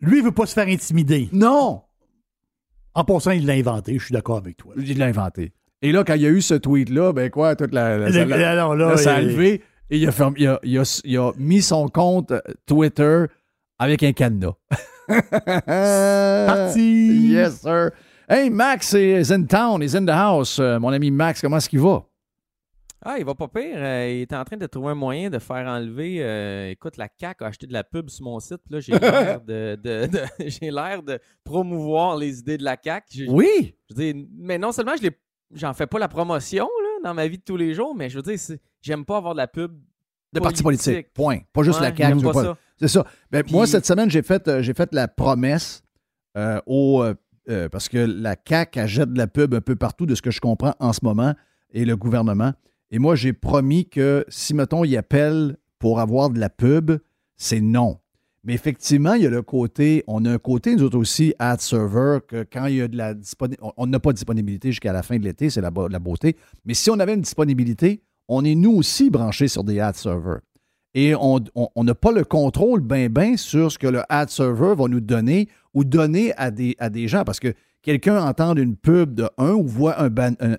lui, il veut pas se faire intimider. Non. En passant, il l'a inventé. Je suis d'accord avec toi. Il l'a inventé. Et là, quand il y a eu ce tweet-là, ben quoi, toute la. là, ça a levé. Et il a, mis son compte Twitter avec un cadenas. Parti! Yes, sir. Hey, Max is in town, is in the house. Euh, mon ami Max, comment est-ce qu'il va? Ah, il va pas pire. Euh, il est en train de trouver un moyen de faire enlever. Euh, écoute, la CAC a acheté de la pub sur mon site. Là, j'ai l'air de, j'ai l'air de promouvoir les idées de la CAC. oui. Je dis, mais non seulement je j'en fais pas la promotion là, dans ma vie de tous les jours, mais je veux dire, j'aime pas avoir de la pub de parti politique. Point. Pas juste la CAQ. C'est ça. Ben, moi, cette semaine, j'ai fait, euh, fait la promesse euh, au. Euh, parce que la CAQ achète de la pub un peu partout de ce que je comprends en ce moment et le gouvernement. Et moi, j'ai promis que si, mettons, ils appellent pour avoir de la pub, c'est non. Mais effectivement, il y a le côté, on a un côté, nous autres aussi, ad server, que quand il y a de la disponibilité, on n'a pas de disponibilité jusqu'à la fin de l'été, c'est la, la, beauté. Mais si on avait une disponibilité, on est nous aussi branchés sur des ad servers. Et on n'a pas le contrôle ben ben sur ce que le ad server va nous donner ou donner à des, à des gens. Parce que quelqu'un entend une pub de 1 ou voit un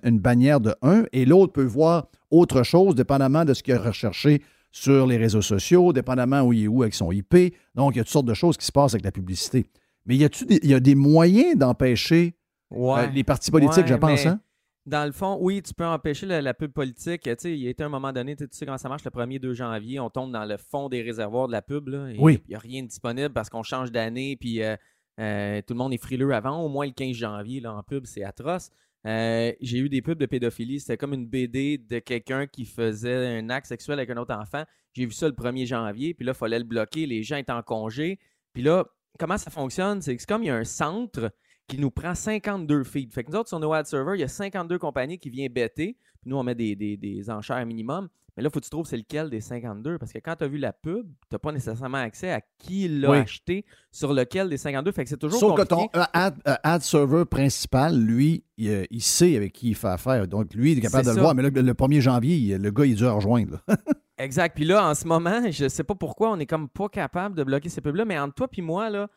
une bannière de 1 et l'autre peut voir autre chose, dépendamment de ce qu'il a recherché sur les réseaux sociaux, dépendamment où il est où avec son IP. Donc, il y a toutes sortes de choses qui se passent avec la publicité. Mais y a il y a des moyens d'empêcher euh, les partis politiques, je pense, hein? Dans le fond, oui, tu peux empêcher la, pub politique. Tu sais, il y a été un moment donné, tu sais comment ça marche, le 1er 2 janvier, on tombe dans le fond des réservoirs de la pub. Là, oui. Il n'y a rien de disponible parce qu'on change d'année, puis euh, euh, tout le monde est frileux avant. Au moins le 15 janvier, là, en pub, c'est atroce. Euh, j'ai eu des pubs de pédophilie. C'était comme une BD de quelqu'un qui faisait un acte sexuel avec un autre enfant. J'ai vu ça le 1er janvier, puis là, il fallait le bloquer. Les gens étaient en congé. Puis là, comment ça fonctionne? C'est comme il y a un centre qui nous prend 52 feeds. Fait que nous autres, sur nos ad servers, il y a 52 compagnies qui viennent bêter. Nous, on met des, des enchères minimum. Mais là, il faut que tu trouves c'est lequel des 52. Parce que quand tu as vu la pub, tu n'as pas nécessairement accès à qui l'a acheté sur lequel des 52. Fait que c'est toujours Sauf que ton euh, euh, ad, server principal, lui, euh, il, sait avec qui il fait affaire. Donc, lui, il est capable de le voir. Mais là, le 1er janvier, le gars, il doit rejoindre. exact. Puis là, en ce moment, je ne sais pas pourquoi on est comme pas capable de bloquer ces pubs-là. Mais entre toi et moi, là,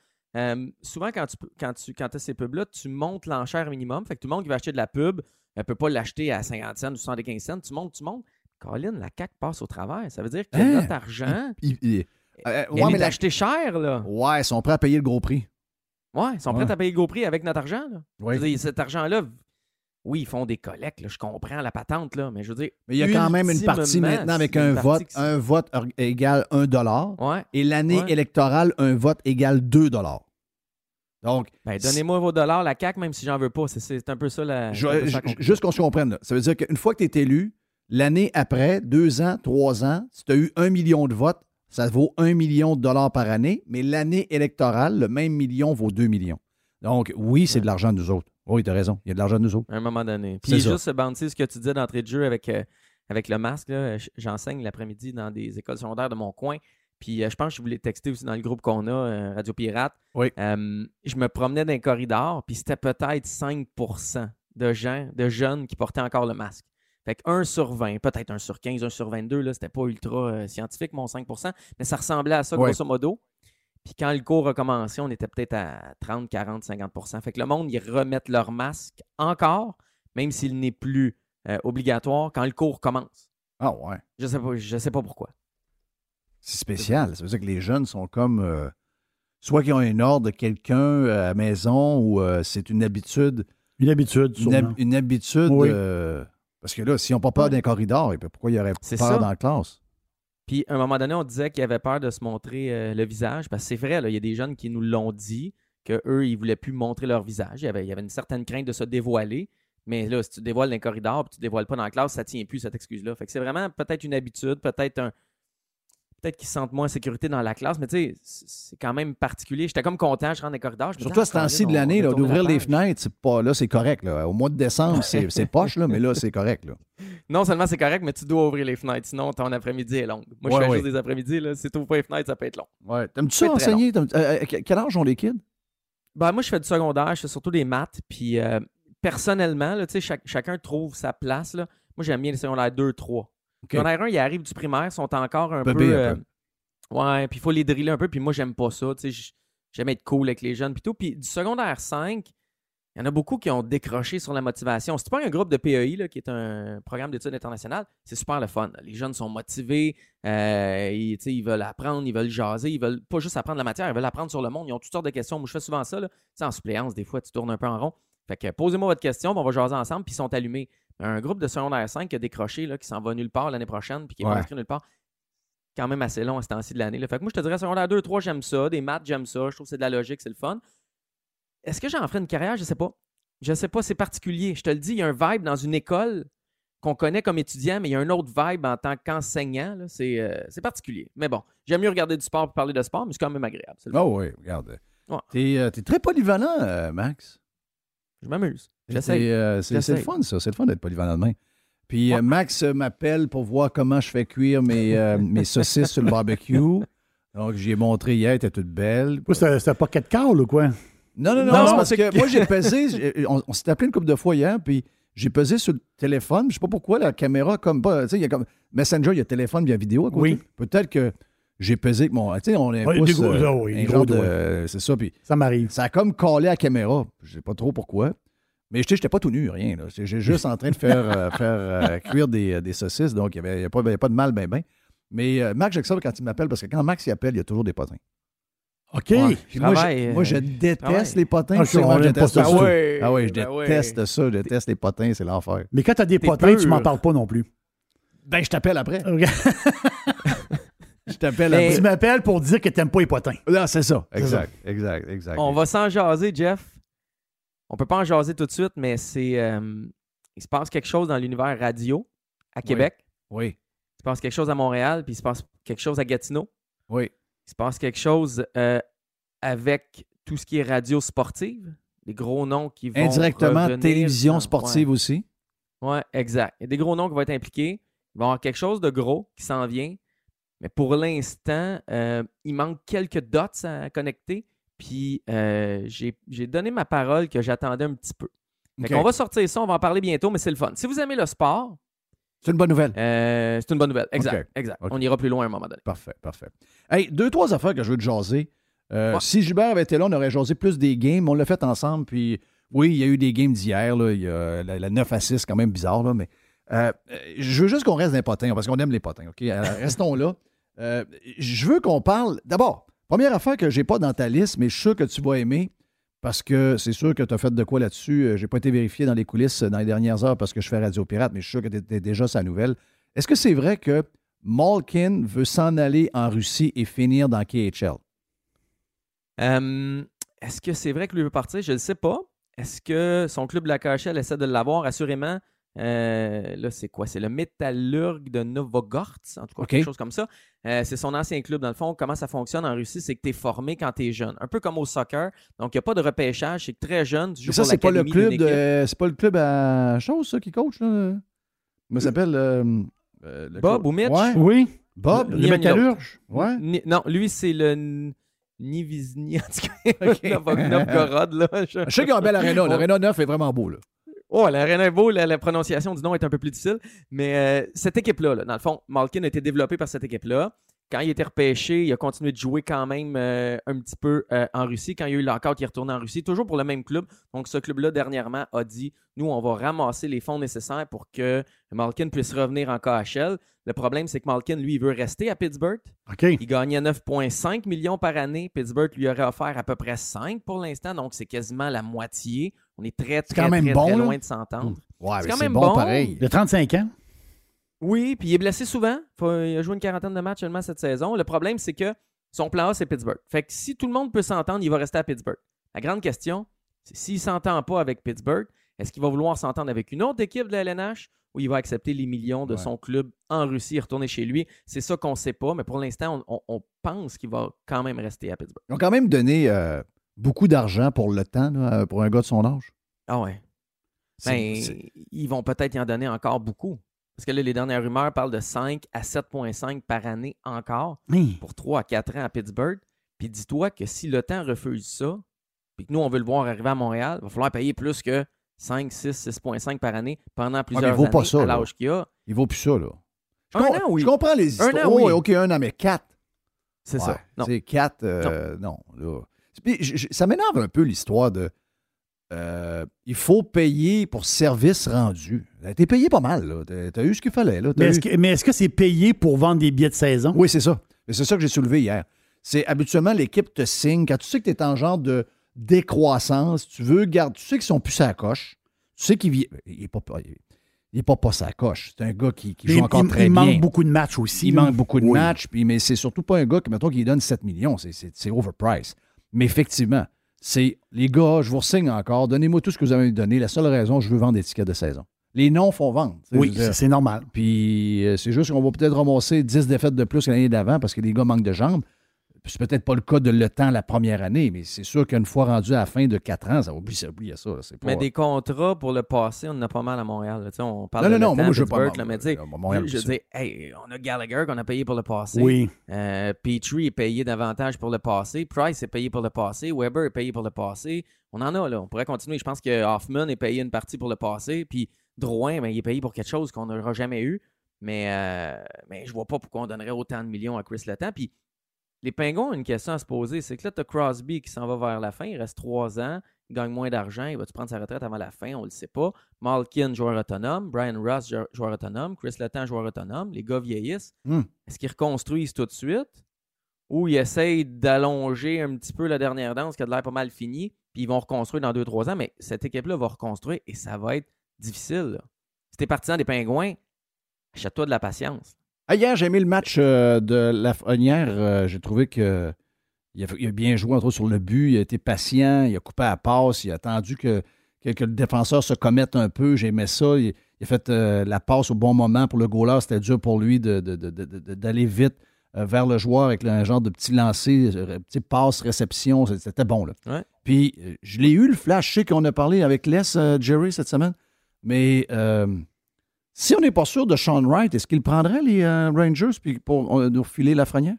souvent, quand tu quand tu quand as ces pubs-là, tu montes l'enchère minimum. Fait que tout le monde qui va acheter de la pub ne peut pas l'acheter à 50 cents ou 75 cents. Tu montes, tu montes. Colin, la CAQ passe au travers. Ça veut dire que hein? notre argent. Il, euh, ouais, mais l'acheter cher, là. Ouais, ils sont prêts à payer le gros prix. Ouais, ils sont prêts à payer le gros prix avec notre argent. Là. Oui. cet argent-là, oui, ils font des collectes, je comprends la patente, là, mais je veux dire. Mais il y a quand même une partie maintenant avec un vote. Un vote égale 1 dollar. Et l'année électorale, un vote égale 2 dollars. Donc. Ben, donnez-moi vos dollars, la CAQ, même si j'en veux pas. C'est un peu ça la. juste qu'on se comprenne. Ça veut dire qu'une fois que tu es élu, L'année après, deux ans, trois ans, si tu as eu un million de votes, ça vaut un million de dollars par année, mais l'année électorale, le même million vaut deux millions. Donc, oui, c'est de l'argent de nous autres. Oui, tu as raison. Il y a de l'argent de nous autres. À un moment donné. Puis, juste ce ce que tu disais d'entrée de jeu avec, euh, avec le masque, j'enseigne l'après-midi dans des écoles secondaires de mon coin. Puis, euh, je pense que je voulais texter aussi dans le groupe qu'on a, euh, Radio Pirate. Oui. je me promenais dans un corridor, puis c'était peut-être 5% de gens, de jeunes qui portaient encore le masque. Fait que 1 sur 20, peut-être 1 sur 15, 1 sur 22, là, c'était pas ultra euh, scientifique, mon 5% mais ça ressemblait à ça, grosso modo. Puis quand le cours a commencé, on était peut-être à 30, 40, 50% Fait que le monde, ils remettent leur masque encore, même s'il n'est plus euh, obligatoire, quand le cours commence. Ah ouais. Je sais pas, je sais pas pourquoi. C'est spécial. Ça veut dire que les jeunes sont comme. Euh, soit qu'ils ont un ordre de quelqu'un à la maison ou c'est une habitude. Une habitude, une, une, habitude. Parce que là, s'ils n'ont pas peur d'un corridor, pourquoi ils auraient peur dans la classe? Puis, à un moment donné, on disait qu'ils avaient peur de se montrer euh, le visage. Parce que c'est vrai, il y a des jeunes qui nous l'ont dit, qu'eux, ils ne voulaient plus montrer leur visage. Il y, avait, il y avait une certaine crainte de se dévoiler. Mais là, si tu dévoiles dans le corridor et tu ne dévoiles pas dans la classe, ça ne tient plus, cette excuse-là. Fait que c'est vraiment peut-être une habitude, peut-être un, peut-être qu'ils se sentent moins en sécurité dans la classe, mais tu sais, c'est quand même particulier. J'étais comme content, je rentre dans les corridors. Surtout à ce temps-ci de l'année, d'ouvrir les fenêtres, pas là, c'est correct. Là. Au mois de décembre, c'est poche, là, mais là, c'est correct. Là. Non seulement c'est correct, mais tu dois ouvrir les fenêtres, sinon ton après-midi est long. Moi, je fais juste des après-midi. Là. Si tu n'ouvres pas les fenêtres, ça peut être long. Ouais. T'aimes-tu ça enseigner? Euh, euh, quel âge ont les kids? Ben, moi, je fais du secondaire, je fais surtout des maths. Puis euh, personnellement, là, chaque, chacun trouve sa place. Là. Moi, j'aime bien les secondaires 2, 3. Okay. Secondaire 1, ils arrivent du primaire, sont encore un peu. Ouais, puis il faut les driller un peu, puis moi, j'aime pas ça. Tu sais, j'aime être cool avec les jeunes, puis tout. Puis du secondaire 5, il y en a beaucoup qui ont décroché sur la motivation. Si tu prends un groupe de PEI, là, qui est un programme d'études internationales, c'est super le fun. Les jeunes sont motivés, euh, ils, ils, veulent apprendre, ils veulent jaser, ils veulent pas juste apprendre la matière, ils veulent apprendre sur le monde. Ils ont toutes sortes de questions. Moi, je fais souvent ça. Là. en suppléance, des fois, tu tournes un peu en rond. Fait que posez-moi votre question, on va jaser ensemble, puis ils sont allumés. Un groupe de secondaire 5 qui a décroché, là, qui s'en va nulle part l'année prochaine, puis qui est pas inscrit nulle part quand même assez long à ce temps-ci de l'année. Fait que moi, je te dirais, secondaire 2, 3, j'aime ça. Des maths, j'aime ça. Je trouve que c'est de la logique, c'est le fun. Est-ce que j'en ferai une carrière? Je sais pas. Je sais pas, c'est particulier. Je te le dis, il y a un vibe dans une école qu'on connaît comme étudiant, mais il y a un autre vibe en tant qu'enseignant. Euh, c'est particulier. Mais bon, j'aime mieux regarder du sport pour parler de sport, mais c'est quand même agréable. Oh oui, regarde. Tu es, euh, très polyvalent, euh, Max. Je m'amuse. J'essaie. c'est le fun, ça. C'est le fun d'être polyvalent de puis euh, Max m'appelle pour voir comment je fais cuire mes, euh, mes saucisses sur le barbecue. Donc, j'ai montré hier, elle était toute belle. C'était un pocket call ou quoi? Non, non, non, non parce que moi, j'ai pesé, on, s'est appelé une couple de fois hier, puis j'ai pesé sur le téléphone. Je sais pas pourquoi la caméra, comme pas. Tu sais, il y a comme. Messenger, il y a téléphone, il y a vidéo à côté. Oui. Peut-être que j'ai pesé bon, Tu sais, on est. Pouce, euh, oui, de. C'est ça. Puis. Ça m'arrive. Ça a comme collé à la caméra. Je sais pas trop pourquoi. Mais je n'étais pas tout nu, rien. J'ai juste en train de faire, euh, faire euh, cuire des, des, saucisses, donc il n'y avait, avait, pas de mal, ben, ben. Mais euh, Max ça quand il m'appelle, parce que quand Max y appelle, il y a toujours des potins. OK. moi, je, déteste les potins. Ah, je déteste ça. Ah, oui, ah oui, je ben déteste ça. Je déteste les potins, c'est l'enfer. Mais quand tu as des potins, tu m'en parles pas non plus. Ben, je t'appelle après. je t'appelle après. Tu m'appelles pour dire que tu n'aimes pas les potins. Non, c'est ça. Exact, exact, exact. On va s'en jaser, Jeff. On peut pas en jaser tout de suite, mais c'est. Euh, il se passe quelque chose dans l'univers radio à Québec. oui. Il se passe quelque chose à Montréal, puis il se passe quelque chose à Gatineau. Oui. Il se passe quelque chose euh, avec tout ce qui est radio sportive, les gros noms qui vont. Indirectement, télévision sportive aussi. Oui, exact. Il y a des gros noms qui vont être impliqués. Il va y avoir quelque chose de gros qui s'en vient. Mais pour l'instant, euh, il manque quelques dots à connecter. Puis euh, j'ai donné ma parole que j'attendais un petit peu. On va sortir ça, on va en parler bientôt, mais c'est le fun. Si vous aimez le sport, c'est une bonne nouvelle. Euh, c'est une bonne nouvelle. Exact. exact. On ira plus loin à un moment donné. Parfait, parfait. Hey, deux, trois affaires que je veux te jaser. Euh, si Gilbert avait été là, on aurait jasé plus des games. On l'a fait ensemble. Puis oui, il y a eu des games d'hier. Il y a la, 9 à 6, quand même bizarre. Là, mais euh, je veux juste qu'on reste des potins parce qu'on aime les potins. OK? restons là. je veux qu'on parle. D'abord, première affaire que j'ai pas dans ta liste, mais je suis sûr que tu vas aimer parce que c'est sûr que tu as fait de quoi là-dessus. Euh, j'ai pas été vérifié dans les coulisses euh, dans les dernières heures parce que je fais Radio Pirate, mais je suis sûr que tu étais déjà sa nouvelle. Est-ce que c'est vrai que Malkin veut s'en aller en Russie et finir dans KHL? Est-ce que c'est vrai que lui veut partir? Je ne sais pas. Est-ce que son club de la KHL essaie de l'avoir? Assurément, euh, là, c'est quoi? C'est le Métallurgue de Novogorsk, en tout cas, quelque chose comme ça. Euh, c'est son ancien club. Dans le fond, comment ça fonctionne en Russie, c'est que tu es formé quand tu es jeune. Un peu comme au soccer. Donc, il n'y a pas de repêchage. C'est très jeune. Tu joues ça, c'est pas le club C'est pas le club à chose, ça, qui coach, là? Il s'appelle. Euh, Bob ou Mitch? Oui. Bob, le Métallurge. Ouais. non, lui, c'est le. Nivizny, en tout cas. Novgorod, là. Je sais qu'il y a un bel aréna. L'aréna 9 est vraiment beau, là. Oh, la beau, la, prononciation du nom est un peu plus difficile. Mais euh, cette équipe-là, dans le fond, Malkin a été développé par cette équipe-là. Quand il était repêché, il a continué de jouer quand même euh, un petit peu euh, en Russie. Quand il y a eu l'encore, il est retourné en Russie, toujours pour le même club. Donc, ce club-là, dernièrement, a dit Nous, on va ramasser les fonds nécessaires pour que Malkin puisse revenir en KHL. Le problème, c'est que Malkin, lui, il veut rester à Pittsburgh. Il gagnait 9,5 millions par année. Pittsburgh lui aurait offert à peu près 5 pour l'instant, donc c'est quasiment la moitié. On est très, très, très, loin de s'entendre. c'est quand même bon, pareil. De 35 ans. Oui, puis il est blessé souvent. il a joué une quarantaine de matchs seulement cette saison. Le problème, c'est que son plan A, c'est Pittsburgh. Fait que si tout le monde peut s'entendre, il va rester à Pittsburgh. La grande question, c'est s'il ne s'entend pas avec Pittsburgh, est-ce qu'il va vouloir s'entendre avec une autre équipe de la LNH ou il va accepter les millions de son club en Russie et retourner chez lui? C'est ça qu'on ne sait pas, mais pour l'instant, on, pense qu'il va quand même rester à Pittsburgh. Ils ont quand même donné euh, beaucoup d'argent pour le temps, euh, pour un gars de son âge. Ah ouais. Ben, ils vont peut-être y en donner encore beaucoup. Parce que là, les dernières rumeurs parlent de 5 à 7,5 par année encore pour 3 à 4 ans à Pittsburgh. Puis dis-toi que si le temps refuse ça, puis que nous, on veut le voir arriver à Montréal, il va falloir payer plus que 5, 6, 6,5 par année pendant plusieurs vaut années pas ça, à l'âge qu'il a. Il vaut plus ça, là. Je, un an, oui. je comprends les histoires. Un an, oui. OK, un an, mais 4. C'est ça. C'est 4, euh, non. non ça m'énerve un peu l'histoire de euh, il faut payer pour service rendu. T'es payé pas mal, Tu as eu ce qu'il fallait. Là. Mais est-ce, que, c'est payé pour vendre des billets de saison? Oui, c'est ça. C'est ça que j'ai soulevé hier. C'est habituellement l'équipe te signe quand tu sais que tu es en genre de décroissance, tu veux garder, tu sais qu'ils sont plus à la coche. Tu sais qu'il n'est pas, il est pas pas sa coche. C'est un gars qui, joue encore très bien. Il manque beaucoup de matchs aussi. Il manque beaucoup de matchs, puis, mais c'est surtout pas un gars qui, mettons, qui donne 7 millions. C'est, c'est overpriced. Mais effectivement, c'est les gars, je vous signe encore, donnez-moi tout ce que vous avez donné. La seule raison, je veux vendre des tickets de saison. Les noms font vendre. Oui, c'est normal. Puis euh, c'est juste qu'on va peut-être ramasser 10 défaites de plus que l'année d'avant parce que les gars manquent de jambes. C'est peut-être pas le cas de Le Temps la première année, mais c'est sûr qu'une fois rendu à la fin de quatre ans, ça oublie, ça, oublie ça. Mais des contrats pour le passé, on en a pas mal à Montréal. on parle non, de non, non, moi, je veux pas. mais je dis, hey, on a Gallagher qu'on a payé pour le passé. Oui. Euh, Petrie est payé davantage pour le passé. Price est payé pour le passé. Weber est payé pour le passé. On en a, là. On pourrait continuer. Je pense que Hoffman est payé une partie pour le passé. Puis Drouin, ben, il est payé pour quelque chose qu'on n'aura jamais eu. Mais, euh, mais je vois pas pourquoi on donnerait autant de millions à Chris Letang. Puis les Pingons ont une question à se poser. C'est que là, tu as Crosby qui s'en va vers la fin. Il reste trois ans. Il gagne moins d'argent. Il va-tu prendre sa retraite avant la fin? On ne le sait pas. Malkin, joueur autonome. Brian Ross, joueur autonome. Chris Letang, joueur autonome. Les gars vieillissent. Hmm. Est-ce qu'ils reconstruisent tout de suite? Ou ils essayent d'allonger un petit peu la dernière danse qui a l'air pas mal fini, puis ils vont reconstruire dans deux, trois ans. Mais cette équipe-là va reconstruire et ça va être difficile. Si tu es partisan des Pingouins, achète-toi de la patience. Ah, hier, j'ai aimé le match euh, de la Hier, euh, j'ai trouvé que il a, bien joué, entre autres, sur le but. Il a été patient, il a coupé à la passe, il a attendu que, que, le défenseur se commette un peu. J'aimais ça. Il, a fait euh, la passe au bon moment pour le goaler. C'était dur pour lui d'aller vite vers le joueur avec un genre de petit lancer, petit passe, réception. C'était bon. Là. Puis, je l'ai eu, le flash. Je sais qu'on a parlé avec Les, Jerry, cette semaine. Mais si on n'est pas sûr de Sean Wright, est-ce qu'il prendrait les euh, Rangers pour euh, nous refiler la frenière?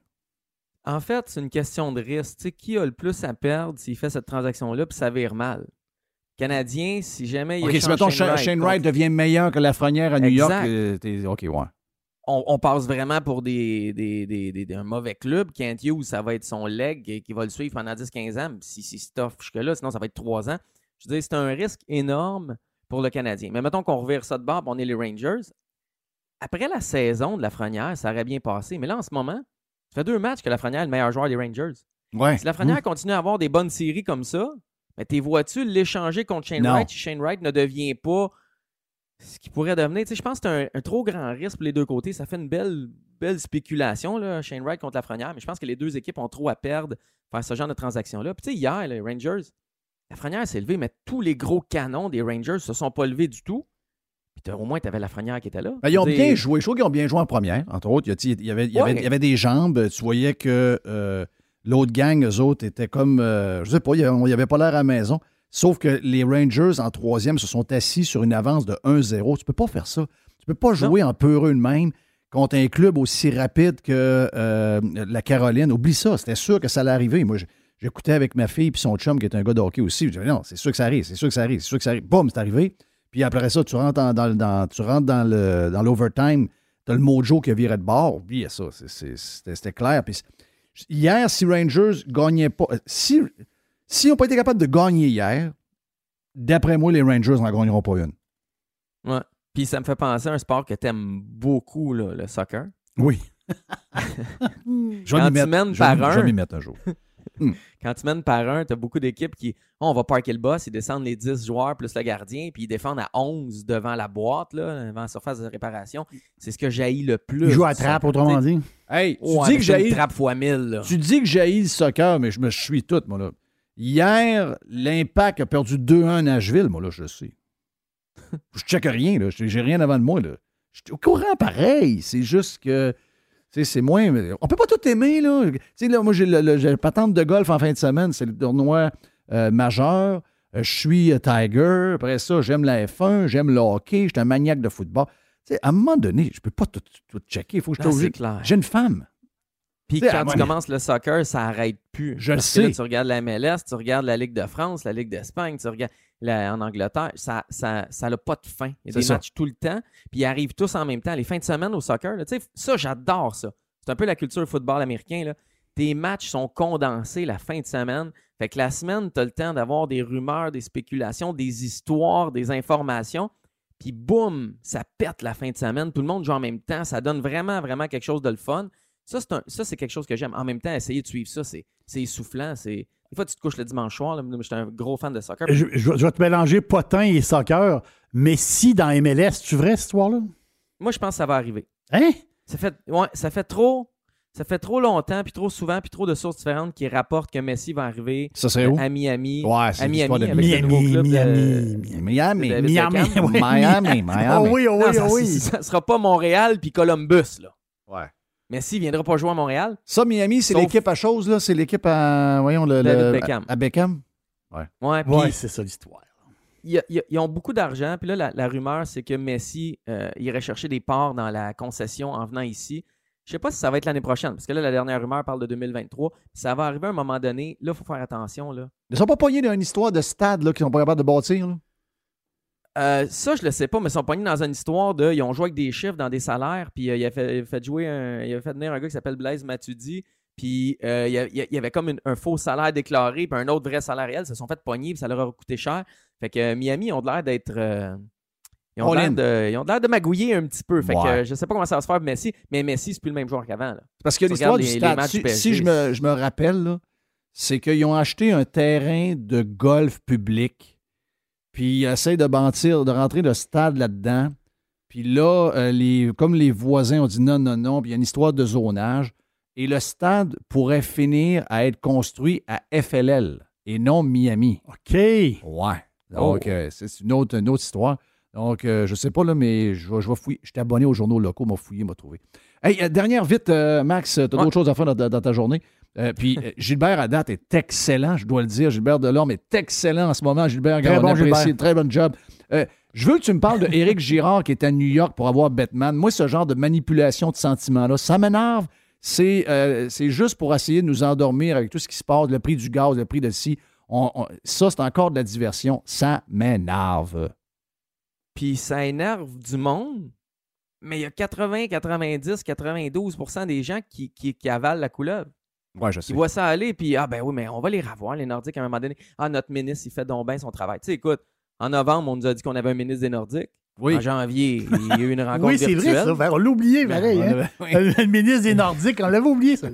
En fait, c'est une question de risque. qui a le plus à perdre s'il fait cette transaction-là puis ça vire mal? Canadien, si jamais il OK, si mettons Shane, Wright, devient meilleur que la frenière à New York, euh, OK, ouais. On, passe vraiment pour des, des, un mauvais club. Kent Hughes, ça va être son leg qui va le suivre pendant 10-15 ans. Si c'est stuff jusque-là, sinon ça va être 3 ans. Je veux dire, c'est un risque énorme pour le Canadien. Mais mettons qu'on revire ça de bord, on est les Rangers. Après la saison de Lafrenière, ça aurait bien passé. Mais là, en ce moment, ça fait deux matchs que Lafrenière est le meilleur joueur des Rangers. Ouais. Si Lafrenière mmh. continue à avoir des bonnes séries comme ça, mais t'es vois-tu l'échanger contre Shane Wright si Shane Wright ne devient pas ce qu'il pourrait devenir? je pense que c'est un, trop grand risque pour les deux côtés. Ça fait une belle, belle spéculation, là, Shane Wright contre Lafrenière, mais je pense que les deux équipes ont trop à perdre faire ce genre de transaction-là. Puis hier, les Rangers, Lafrenière s'est levé, mais tous les gros canons des Rangers se sont pas levés du tout. Puis au moins, tu avais Lafrenière qui était là. Ben, ils ont bien joué. Je trouve qu'ils ont bien joué en première, entre autres. Il y, avait, il y, avait, des jambes. Tu voyais que euh, l'autre gang, eux autres, étaient comme. Euh, je sais pas, il n'y avait pas l'air à la maison. Sauf que les Rangers, en troisième, se sont assis sur une avance de 1-0. Tu peux pas faire ça. Tu peux pas jouer en peureux de même contre un club aussi rapide que euh, la Caroline. Oublie ça. C'était sûr que ça allait arriver. Moi, J'écoutais avec ma fille puis son chum qui est un gars de hockey aussi. Je disais, non, c'est sûr que ça arrive, c'est sûr que ça arrive, c'est sûr que ça arrive. Boum, c'est arrivé. Puis après ça, tu rentres dans, dans, tu rentres dans, le, dans l'overtime, tu as le mojo qui a viré de bord. Oublie ça, c'était, clair. Puis hier, si Rangers gagnaient pas, si, si n'ont pas été capables de gagner hier, d'après moi, les Rangers n'en gagneront pas une. Ouais. Puis ça me fait penser à un sport que tu aimes beaucoup, le soccer. Oui. je vais m'y mettre, par je vais m'y mettre un jour. Hmm. Quand tu mènes par un, tu as beaucoup d'équipes qui, oh, on va parker le boss, ils descendent les 10 joueurs plus le gardien, puis ils défendent à 11 devant la boîte, là, devant la surface de réparation. C'est ce que jaillit le plus. Ils jouent à trappe, autrement dit. Hey, tu dis que j'ai trappe fois 1000. Tu dis que j'ai le soccer, mais je me suis tout, moi, là. Hier, l'Impact a perdu 2-1 à Nashville, moi, là, je sais. je check rien, là. J'ai rien avant de moi, là. Je suis au courant pareil. C'est juste que c'est moins. On peut pas tout aimer, là. là moi, j'ai le, patente de golf en fin de semaine, c'est le tournoi euh, majeur. Euh, je suis euh, Tiger. Après ça, j'aime la F1, j'aime le hockey, je suis un maniaque de football. à un moment donné, je peux pas tout, checker. Il faut que je trouve. J'ai une femme. Puis quand tu commences le soccer, ça n'arrête plus. Je le sais. tu regardes la MLS, tu regardes la Ligue de France, la Ligue d'Espagne, tu regardes en Angleterre, ça n'a ça, pas de fin. Il y a des matchs tout le temps, puis ils arrivent tous en même temps. Les fins de semaine au soccer, là, ça, j'adore ça. C'est un peu la culture football américain. Là. Tes matchs sont condensés la fin de semaine. Fait que la semaine, tu as le temps d'avoir des rumeurs, des spéculations, des histoires, des informations. Puis boum, ça pète la fin de semaine. Tout le monde joue en même temps. Ça donne vraiment, vraiment quelque chose de le fun. Ça, c'est quelque chose que j'aime. En même temps, essayer de suivre ça, c'est essoufflant. Des fois, tu te couches le dimanche soir. je suis un gros fan de soccer. Je, vais te mélanger potin et soccer. Mais si dans MLS, tu vrai cette histoire-là? Moi, je pense que ça va arriver. Hein? Ça fait, ouais, ça fait trop. Ça fait trop longtemps, puis trop souvent, puis trop de sources différentes qui rapportent que Messi va arriver ça serait où? à Miami. Ouais, c'est à Miami, de avec Miami, le nouveau club Miami, de, Miami, Miami, Miami, Miami, Miami. Oh oui, oh oui, non, oh oui. Ça, ne sera pas Montréal puis Columbus, là. Ouais. Messi ne viendra pas jouer à Montréal. Ça, Miami, c'est l'équipe à chose, là. C'est l'équipe à. Voyons, le. Beckham. À, Beckham. Ouais. Ouais, c'est ça l'histoire. Ils, ont beaucoup d'argent. Puis là, la, rumeur, c'est que Messi euh, irait chercher des parts dans la concession en venant ici. Je sais pas si ça va être l'année prochaine, parce que là, la dernière rumeur parle de 2023. Ça va arriver à un moment donné. Là, il faut faire attention. Là. Ils ne sont pas pognés dans une histoire de stade qu'ils sont pas capables de bâtir. Euh, ça, je le sais pas, mais ils sont pognés dans une histoire de. Ils ont joué avec des chiffres dans des salaires, puis euh, il, a fait, jouer un, il a fait venir un gars qui s'appelle Blaise Matudi, puis euh, il, y avait comme un faux salaire déclaré, puis un autre vrai salaire réel. Ils se sont fait pogner, puis ça leur a coûté cher. Fait que Miami ont l'air d'être. ils ont l'air de, de magouiller un petit peu. Fait que je sais pas comment ça va se faire Messi, mais Messi, c'est plus le même joueur qu'avant. Parce que l'histoire du stade, si, je, me, je me rappelle, c'est qu'ils ont acheté un terrain de golf public puis ils essayent de mentir, de rentrer le stade là-dedans. Puis là, euh, les, comme les voisins ont dit non, non, non, puis il y a une histoire de zonage. Et le stade pourrait finir à être construit à FLL et non Miami. OK. Ouais. Donc, oh. euh, c'est une autre, autre histoire. Donc, euh, je sais pas, là, mais je vais, je fouiller. J'étais abonné aux journaux locaux, m'a fouillé, m'a trouvé. Hey, dernière vite, Max, tu as d'autres choses à faire dans ta journée? Euh, puis euh, Gilbert à date est excellent, je dois le dire. Gilbert Delorme est excellent en ce moment. Gilbert, très bon, Gilbert. très bon job. Euh, je veux que tu me parles de Éric Girard qui est à New York pour avoir Batman. Moi, ce genre de manipulation de sentiments-là, ça m'énerve. C'est juste pour essayer de nous endormir avec tout ce qui se passe, le prix du gaz, le prix de ci. ça, c'est encore de la diversion. Ça m'énerve. Puis ça énerve du monde, mais il y a 80, 90, 92% des gens qui, qui, qui avalent la couleuvre. Ouais, je sais. Ils voient ça aller, puis ah ben oui, mais on va les revoir, les Nordiques, à un moment donné. Ah, notre ministre, il fait donc bien son travail. Tu sais, écoute, en novembre, on nous a dit qu'on avait un ministre des Nordiques. Oui. En janvier, il y a eu une rencontre Oui, c'est vrai, ça. On l'a oublié, pareil. Hein? Le ministre des Nordiques, on l'avait oublié, ça.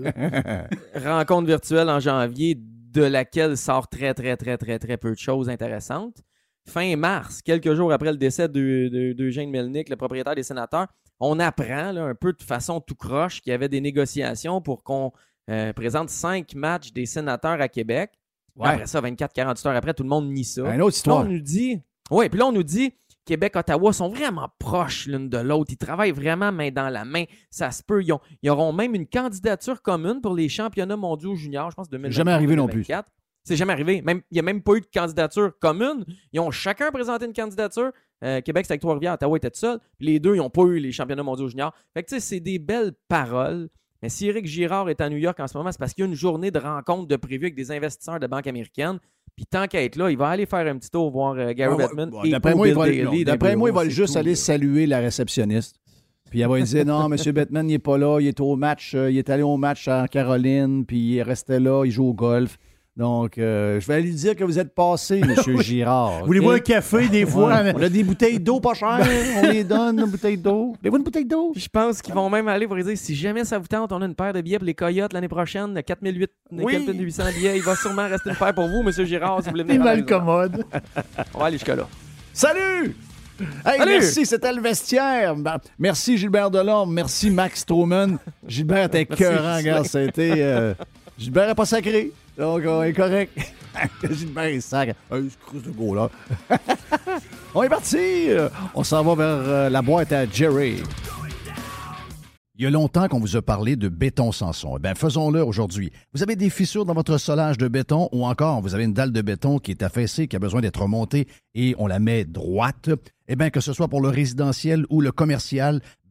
rencontre virtuelle en janvier, de laquelle sort très, très, très, très, très peu de choses intéressantes. Fin mars, quelques jours après le décès d'Eugène de, Melnick, le propriétaire des sénateurs, on apprend un peu de façon tout croche qu'il y avait des négociations pour qu'on euh, présente cinq matchs des sénateurs à Québec. Après ça, 24-48 heures après, tout le monde nie ça. Une autre histoire. on nous dit, oui, puis là, on nous dit, Québec, Ottawa sont vraiment proches l'une de l'autre. Ils travaillent vraiment main dans la main. Ça se peut. Ils, auront même une candidature commune pour les championnats mondiaux juniors, je pense, 2024. Jamais arrivé non plus. C'est jamais arrivé. Même, il n'y a même pas eu de candidature commune. Ils ont chacun présenté une candidature. Euh, Québec, c'était avec Trois-Rivières. Ottawa était seul. Les deux, ils n'ont pas eu les championnats mondiaux juniors. Fait que, tu sais, c'est des belles paroles. Mais si Eric Girard est à New York en ce moment, c'est parce qu'il y a une journée de rencontre de prévu avec des investisseurs de banque américaine. Puis tant qu'à être là, il va aller faire un petit tour voir euh, Gary ah Bettman. d'après moi, il va, juste aller saluer la réceptionniste. Puis elle va lui dire Non, M. Bettman, il n'est pas là, il est au match, euh, il est allé au match en Caroline, puis il restait là, il joue au golf. Donc, euh, je vais lui dire que vous êtes passé, M. Girard. Voulez-vous un café des fois? On a des bouteilles d'eau pas chères. on les donne, une bouteille d'eau. Voulez-vous une bouteille d'eau? Je pense qu'ils vont même aller pour dire si jamais ça vous tente, on a une paire de billets pour les Coyotes l'année prochaine, 4800 billets. Il va sûrement rester une paire pour vous, M. Girard, si vous voulez venir. Il malcommode. on va aller jusqu'à là. Salut! Hey, merci, c'était le vestiaire. Merci Gilbert Delorme, merci Max Stroman. Gilbert était cœurant, regarde, ça a été. Euh, Gilbert n'est pas sacré. Donc, on est correct. Gilbert est sac. On est parti. On s'en va vers euh, la boîte à Jerry. Il y a longtemps qu'on vous a parlé de béton Sanson. Eh bien, faisons-le aujourd'hui. Vous avez des fissures dans votre solage de béton ou encore vous avez une dalle de béton qui est affaissée, qui a besoin d'être remontée et on la met droite. Eh bien, que ce soit pour le résidentiel ou le commercial,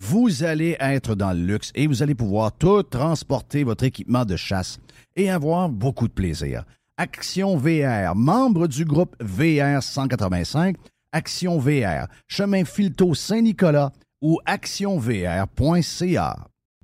vous allez être dans le luxe et vous allez pouvoir tout transporter votre équipement de chasse et avoir beaucoup de plaisir. Action VR, membre du groupe VR 185, Action VR, chemin Filto Saint-Nicolas ou actionvr.ca.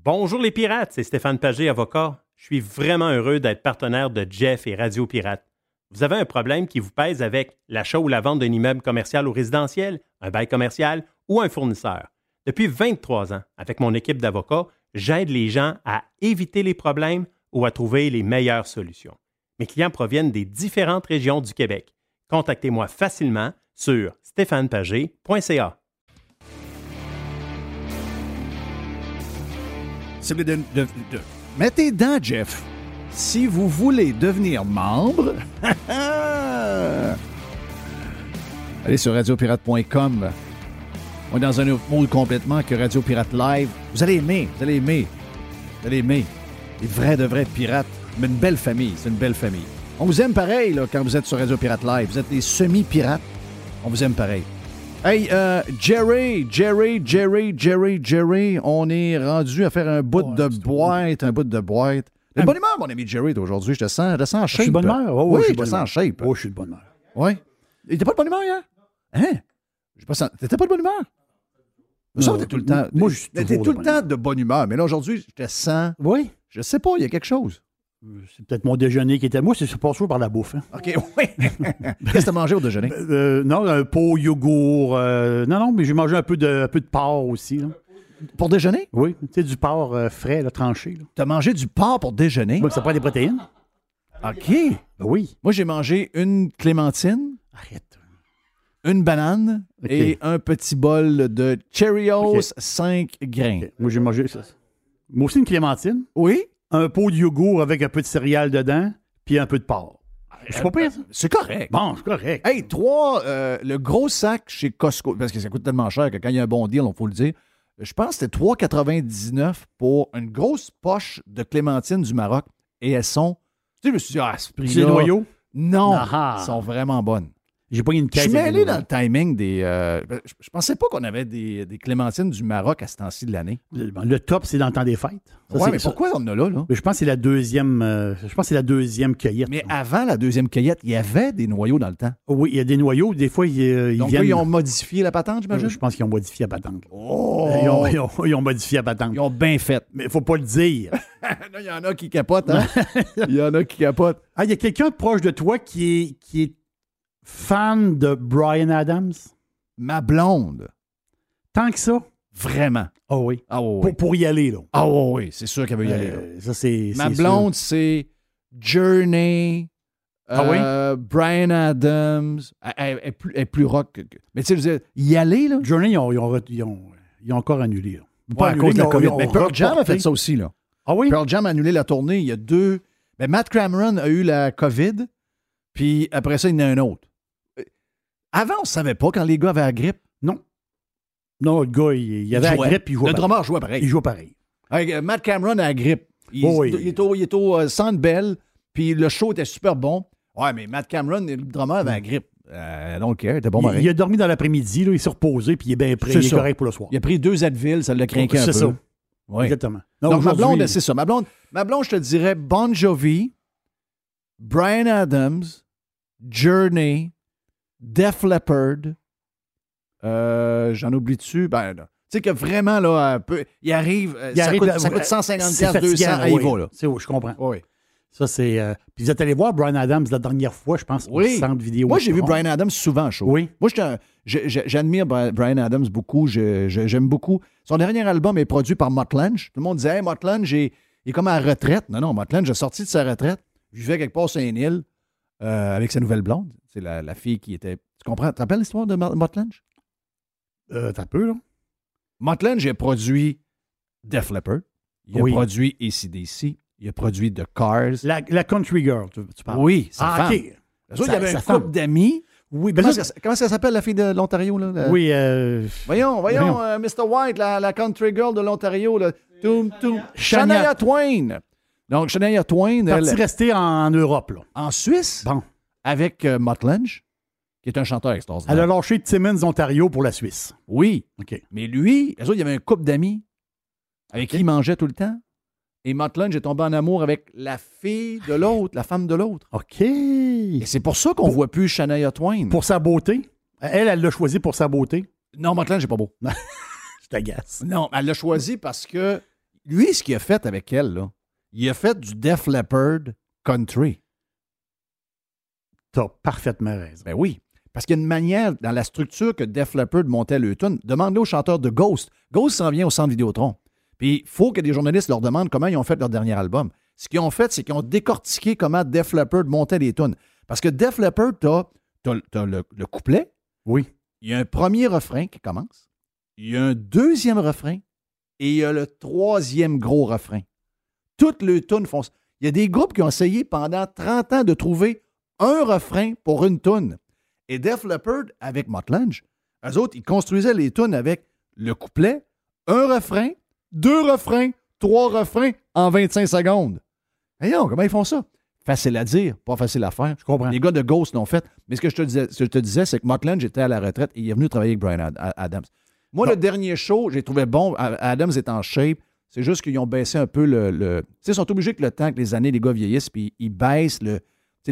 Bonjour les pirates, c'est Stéphane Pagé, avocat. Je suis vraiment heureux d'être partenaire de Jeff et Radio Pirate. Vous avez un problème qui vous pèse avec l'achat ou la vente d'un immeuble commercial ou résidentiel, un bail commercial ou un fournisseur. Depuis 23 ans, avec mon équipe d'avocats, j'aide les gens à éviter les problèmes ou à trouver les meilleures solutions. Mes clients proviennent des différentes régions du Québec. Contactez-moi facilement sur stéphanepagé.ca. Mettez dents, Jeff. Si vous voulez devenir membre, allez sur radiopirate.com. On est dans un autre mode complètement que Radio Pirate Live. Vous allez aimer, vous allez aimer, vous allez aimer. Les vrais de vrais pirates. Mais une belle famille, c'est une belle famille. On vous aime pareil là, quand vous êtes sur Radio Pirate Live. Vous êtes des semi-pirates. On vous aime pareil. Hey, euh, Jerry, Jerry, Jerry, Jerry, Jerry, on est rendu à faire un bout de boîte, un bout de boîte. De bonne humeur, mon ami Jerry, aujourd'hui. Je te sens, je te sens en shape. Je suis de bonne humeur? Oh, oui, je te sens en shape. Oh, je suis de bonne humeur. Oui. Il était pas de bonne humeur hier? Hein? J'ai pas senti- T'étais pas de bonne humeur? Non, tout le temps. moi, je suis T'es toujours tout le temps de bonne humeur. Mais là, aujourd'hui, je te sens. Oui. Je sais pas, il y a quelque chose. C'est peut-être mon déjeuner qui était. Moi, c'est pas sûr par la bouffe. hein. OK, oui. Qu'est-ce que t'as mangé au déjeuner? Euh, non, un pot yogourt. euh, non, non, mais j'ai mangé un peu de, un peu de porc aussi. là. Pour déjeuner? Oui, tu sais, du porc euh, frais, là, tranché. Là. T'as mangé du porc pour déjeuner? Donc, ça prend des protéines. OK. Ben oui. Moi, j'ai mangé une clémentine, Arrête. Une banane et un petit bol de Cheerios OK. 5 grains. Moi, j'ai mangé ça. Moi aussi, une clémentine. Oui? Un pot de yogourt avec un peu de céréales dedans, puis un peu de porc. C'est pas pire, ça? C'est correct. Bon, c'est correct. Hey, trois, euh, le gros sac chez Costco, parce que ça coûte tellement cher que quand il y a un bon deal, il faut le dire. Je pense que c'était 3,99 pour une grosse poche de clémentines du Maroc. Et elles sont. Tu sais, je me suis dit, ah, ce prix-là. noyaux? Non, Ah. elles sont vraiment bonnes. J'ai pas une Je caisse. suis avec mêlé dans le timing des. euh, je, je pensais pas qu'on avait des, des clémentines du Maroc à ce temps-ci de l'année. Le le top, c'est dans le temps des fêtes. C'est- mais ça- pourquoi on en a là, là? Mais je pense que c'est la deuxième. euh, je pense que c'est la deuxième cueillette. Mais avant la deuxième cueillette, il y avait des noyaux dans le temps. Oui, il y a des noyaux. Des fois, ils, euh, ils Donc viennent. là, ils ont modifié la patente, j'imagine? Je pense qu'ils ont modifié la patente. Oh! Ils, ont, ils ont- ils ont modifié la patente. Ils ont bien fait. Mais il faut pas le dire. Là, il y en a qui capotent, hein? Il y en a qui capotent. Ah, il y a quelqu'un proche de toi qui est, qui est fan de Brian Adams? Ma blonde, Tant que ça? vraiment. Ah oui. Ah oui, oui. Pour, pour y aller, là. Ah oui, oui, c'est sûr qu'elle veut y aller. là. Euh, ça, c'est. Ma blonde, c'est Journey, Ah euh, Brian Adams. Elle, elle- elle est plus, elle est plus rock. que- Mais tu sais, y aller, là? Journey, ils ont, ils ont, re- ils ont- ils ont encore annulé. là. Pas Ouais, à cause de la COVID. Mais Pearl Jam a fait ça aussi, là. Ah oui? Pearl Jam a annulé la tournée. Il y a deux. Ben, Matt Cameron a eu la COVID, puis après ça, il y en a un autre. Avant, on ne savait pas quand les gars avaient la grippe. Non. Non, le gars, il, il avait la jouait. grippe, il jouait Le pareil. drummer jouait pareil. Il jouait pareil. Euh, Matt Cameron a la grippe. Il, Oh oui. il est au, il est au euh, puis le show était super bon. Ouais, mais Matt Cameron, le drummer, avait la grippe. Euh, care, il était bon il, pareil. il a dormi dans l'après-midi, il s'est reposé, puis il est bien prêt. Il est ça. correct pour le soir. Il a pris deux Advil, ça l'a craqué un peu. C'est ça. Ouais. Exactement. Non, Donc, ma blonde, c'est ça. Ma blonde, ma blonde, je te dirais Bon Jovi, Brian Adams, Journey, Def Leppard. Euh, J'en oublie-tu? Ben, tu sais que vraiment, là, un peu, il arrive, euh, Il ça, arrive coûte, ça coûte 150 c'est 200, fatigant, ah, il oui. va, là. C'est, je comprends. Oui. Ça, c'est. euh, Puis vous êtes allé voir Brian Adams la dernière fois, je pense, Oui. au centre vidéo. Moi, j'ai vu. Brian Adams souvent chaud. Oui. Moi, j'admire Bri- Brian Adams beaucoup. J'aime beaucoup. Son dernier album est produit par Mutt Lange. Tout le monde disait, hey, Mutt Lange, il est comme à la retraite. Non, non, Mutt Lange est sorti de sa retraite. Vivait quelque part sur une île euh, avec sa nouvelle blonde. C'est la, la fille qui était. Tu comprends? Tu te rappelles l'histoire de Lange? Euh, T'as peu, là. Mutt Lange a produit Def Leppard. Il Oui. a produit ACDC. Il a produit The Cars. La, Country Girl, tu, parles? Oui, sa ah, femme. OK. il y avait un couple d'amis. Oui, comment, ça, comment ça s'appelle, la fille de l'Ontario? Là? Oui. Euh... Voyons, voyons, euh, Mr. White, la, country girl de l'Ontario. Shania Twain. Donc, Shania Twain. Elle... restée en, Europe. Là. En Suisse? Bon. Avec euh, Lange, qui est un chanteur extraordinaire. Elle a lâché Timmins, Ontario pour la Suisse. Oui. OK. Mais lui, il y avait un couple d'amis avec qui il mangeait tout le temps. Et Matt Lunge est tombé en amour avec la fille de l'autre, la femme de l'autre. OK. Et c'est pour ça qu'on ne voit plus Shania Twain. Pour sa beauté? Elle, elle l'a choisi pour sa beauté? Non, Matt Lunge n'est pas beau. Je t'agace. Non, elle l'a choisi parce que lui, ce qu'il a fait avec elle, là, il a fait du Def Leppard country. T'as parfaitement raison. Ben oui. Parce qu'il y a une manière dans la structure que Def Leppard montait le tune. Demandez au chanteur de Ghost. Ghost s'en vient au centre Vidéotron. Puis il faut que des journalistes leur demandent comment ils ont fait leur dernier album. Ce qu'ils ont fait, c'est qu'ils ont décortiqué comment Def Leppard montait les tunes. Parce que Def Leppard, tu as, le, couplet. Oui. Il y a un premier refrain qui commence. Il y a un deuxième refrain. Et il y a le troisième gros refrain. Toutes les tunes font ça. Il y a des groupes qui ont essayé pendant 30 ans de trouver un refrain pour une tune. Et Def Leppard, avec Motlange, eux autres, ils construisaient les tunes avec le couplet, un refrain, deux refrains, trois refrains en 25 secondes. Voyons, comment ils font ça? Facile à dire, pas facile à faire. Je comprends. Les gars de Ghost l'ont fait. Mais ce que je te disais, je te disais c'est que Motland, j'étais à la retraite et il est venu travailler avec Brian Adams. Moi, le dernier show, j'ai trouvé bon. Adams est en shape. C'est juste qu'ils ont baissé un peu le. le... Tu sais, ils sont obligés que le temps, que les années, les gars vieillissent, puis ils baissent le,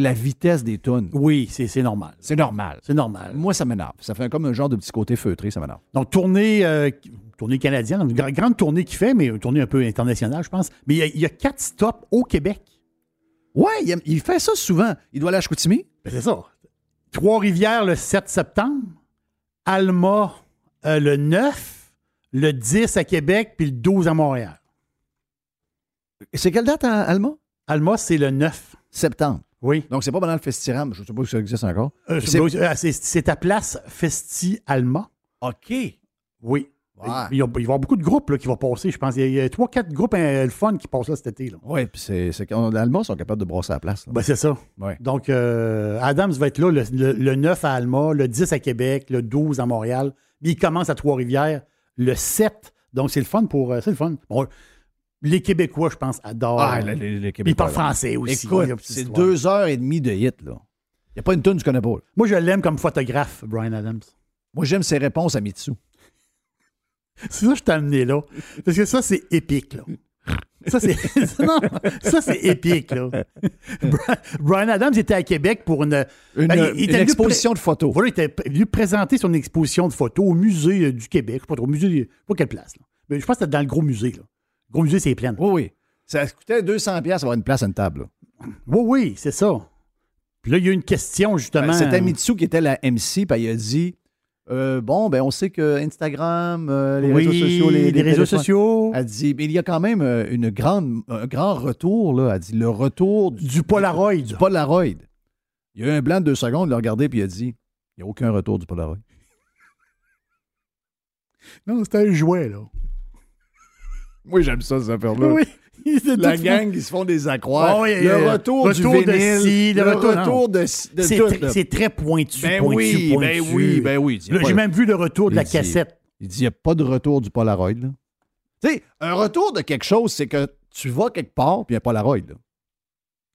la vitesse des tunes. Oui, c'est normal. C'est normal. C'est normal. Moi, ça m'énerve. Ça fait comme un genre de petit côté feutré, ça m'énerve. Donc, tournée, euh, tournée canadienne, une grande tournée qu'il fait, mais une tournée un peu internationale, je pense. Mais il y, a, quatre stops au Québec. Ouais, il, fait ça souvent. Il doit aller à Chicoutimi. Ben, c'est ça. Trois-Rivières le 7 septembre. Alma euh, le 9. Le 10 à Québec, puis le 12 à Montréal. C'est quelle date à Alma? Alma, c'est le 9 septembre. Oui. Donc, c'est pas pendant le Festiram. Je ne sais pas si ça existe encore. Euh, euh, c'est ta place Festi Alma. OK. Oui. Il, va y avoir beaucoup de groupes qui vont passer, je pense. Il y a trois, quatre groupes euh, le fun qui passent là cet été. Oui, puis c'est, c'est Alma sont capables de brosser la place. Ben, c'est ça. Donc, Adams va être là le, 9 à Alma, le 10 à Québec, le 12 à Montréal. Il commence à Trois-Rivières le 7. Donc, c'est le fun pour. c'est le fun. Les Québécois, je pense, adorent. Ah, les, Québécois. Ils parlent français aussi. Écoute, c'est deux heures et demie de hit, là. Il n'y a pas une tonne du connais pas. Moi, je l'aime comme photographe, Brian Adams. Moi, j'aime ses réponses à Mitsu. c'est ça que je t'ai amené là. Parce que ça, c'est épique, là. Ça, c'est, non, ça, c'est épique, là. Brian Adams était à Québec pour une, une, ben, exposition de photos. Voilà, il était venu présenter son exposition de photos au musée du Québec. Je ne sais pas trop, au musée, je sais pas quelle place. Là. Mais je pense que c'était dans le gros musée. Là. Gros musée, c'est plein. Oui, oui. Ça coûtait 200 pièces avoir une place à une table. Oui, oui, c'est ça. Puis là, il y a une question, justement. Ben, C'était Mitsu qui était la MC, puis il a dit euh, Bon, ben on sait que Instagram, euh, les réseaux sociaux, les, réseaux sociaux. Elle dit Mais il y a quand même euh, une grande, un grand retour, là. Elle dit Le retour du, Polaroid. Du Polaroid. Il y a eu un blanc de deux secondes, il a regardé, puis il a dit Il n'y a aucun retour du Polaroid. non, c'était un jouet, là. Moi, j'aime ça, ces affaires-là. Oui. La gang, ils se font des accrocs. Oh, le retour, du vinyle, le, retour, de, de C'est très pointu, ben pointu, oui, pointu. Ben oui, ben oui. J'ai même vu le retour de la cassette. Il dit, il n'y a pas de retour du Polaroid. Tu sais, un retour de quelque chose, c'est que tu vas quelque part, puis il y a un Polaroid. Là.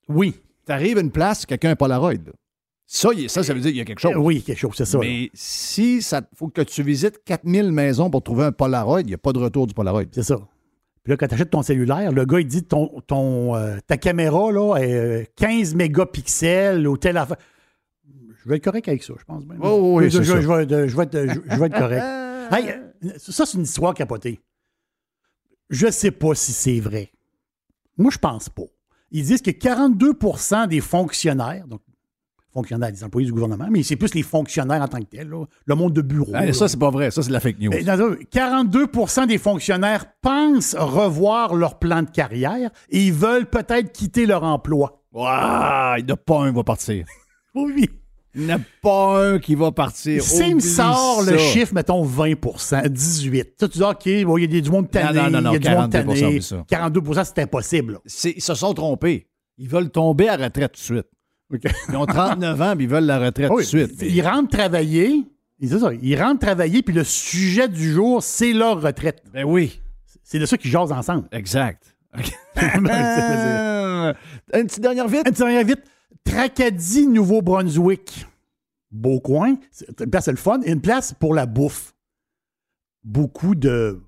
Oui. Tu arrives à une place, quelqu'un a un Polaroid. Là. Ça, ça, ça veut dire qu'il y a quelque chose. Oui, quelque chose, c'est ça. Mais si ça faut que tu visites 4000 maisons pour trouver un Polaroid, il n'y a pas de retour du Polaroid. C'est ça. Là, quand tu achètes ton cellulaire, le gars, il dit ton, ton, euh, ta caméra là, est 15 euh, mégapixels ou telle affaire. Je vais être correct avec ça, je pense. Oh, oui, je, je, vais, je, vais être, je, vais être correct. ça, c'est une histoire capotée. Je sais pas si c'est vrai. Moi, je pense pas. Ils disent que 42% des fonctionnaires, donc fonctionnaires, des employés du gouvernement, mais c'est plus les fonctionnaires en tant que tels, le monde de bureau. ça, c'est pas vrai. Ça, c'est de la fake news. 42% des fonctionnaires pensent revoir leur plan de carrière et ils veulent peut-être quitter leur emploi. Waouh! Il n'y a pas un va partir. oui. Il n'y en a pas un qui va partir. S'il me sort le chiffre, mettons 20% 18 tu dis, OK, il y a du monde tanné. Non, non, non, il y a du monde tanné. 42% c'est impossible. Ils se sont trompés. Ils veulent tomber à retraite tout de suite. Ils ont 39 ans, puis ils veulent la retraite tout de suite. Ils rentrent travailler. Ça, ils rentrent travailler, puis le sujet du jour, c'est leur retraite. Ben oui. C'est de ça qu'ils jasent ensemble. Exact. Une petite dernière vite. Une petite dernière vite. Tracadie, Nouveau-Brunswick. Beau coin. Une place, c'est le fun. Et une place pour la bouffe. Beaucoup de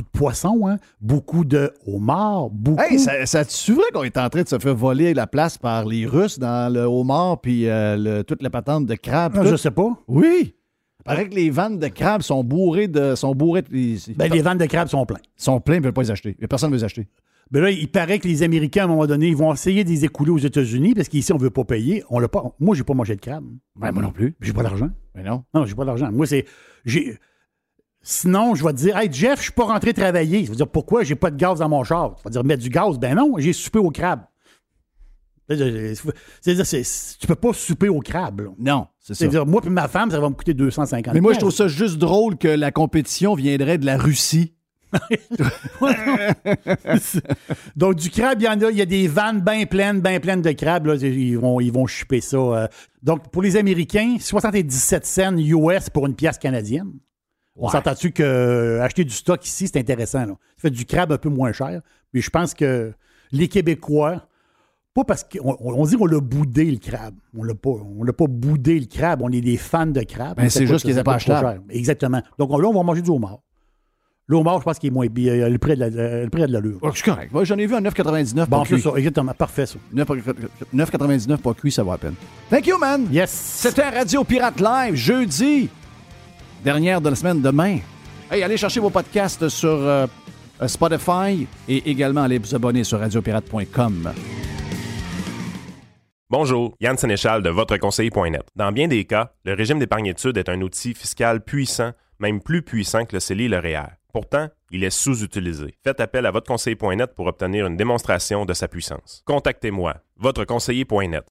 beaucoup de poissons, hein? beaucoup de homards, beaucoup... Hey, ça, ça tu vrai qu'on est en train de se faire voler la place par les Russes dans le homard puis euh, toute la patente de crabes? Je sais pas. Oui. Il paraît que les vannes de crabes sont bourrées de... Sont bourrées de... Ben, les vannes de crabes sont pleines. Sont pleines, ils ne veulent pas les acheter. Personne ne veut les acheter. Ben là, il paraît que les Américains, à un moment donné, ils vont essayer de les écouler aux États-Unis parce qu'ici, on ne veut pas payer. On l'a pas. Moi, j'ai pas mangé de crabe. Ben, moi non plus. J'ai pas d'argent. Mais non. Non, j'ai pas d'argent. Moi, c'est. J'ai. Sinon, je vais te dire, hey Jeff, je suis pas rentré travailler. Je vais dire, pourquoi j'ai pas de gaz dans mon char? Tu vas dire, mettre du gaz. Ben non, j'ai soupé au crabe. C'est-à-dire, tu peux pas souper au crabe. Non, c'est ça. C'est-à-dire, moi et ma femme, ça va me coûter 250 Mais moi, je trouve ça juste drôle que la compétition viendrait de la Russie. Donc, du crabe, il y en a. Il y a des vannes bien pleines, bien pleines de crabes. Ils, vont, ils vont chipper ça. Euh. Donc, pour les Américains, 77 cents US pour une pièce canadienne. On s'entend-tu que euh, acheter du stock ici, c'est intéressant. Là. Ça fait du crabe un peu moins cher. Mais je pense que les Québécois, pas parce qu'on on dit qu'on l'a boudé le crabe. On l'a pas, on l'a pas boudé le crabe. On est des fans de crabe. Ben, c'est juste qu'ils n'étaient pas achetés. Exactement. Donc là, on va manger du homard. Le homard, je pense qu'il est moins bien. Le prix de l'allure. Oh, c'est correct. J'en ai vu en 9,99 Bon, c'est ça. Exactement. Parfait, ça. 9,99 pas cuit, ça va à peine. Thank you, man. Yes. C'était Radio Pirate Live, jeudi. Dernière de la semaine demain. Hey, allez chercher vos podcasts sur euh, Spotify et également allez vous abonner sur radiopirate.com. Bonjour, Yann Sénéchal de votreconseiller.net. Dans bien des cas, le régime d'épargne études est un outil fiscal puissant, même plus puissant que le CELI et le REER. Pourtant, il est sous-utilisé. Faites appel à votreconseiller.net pour obtenir une démonstration de sa puissance. Contactez-moi, votreconseiller.net.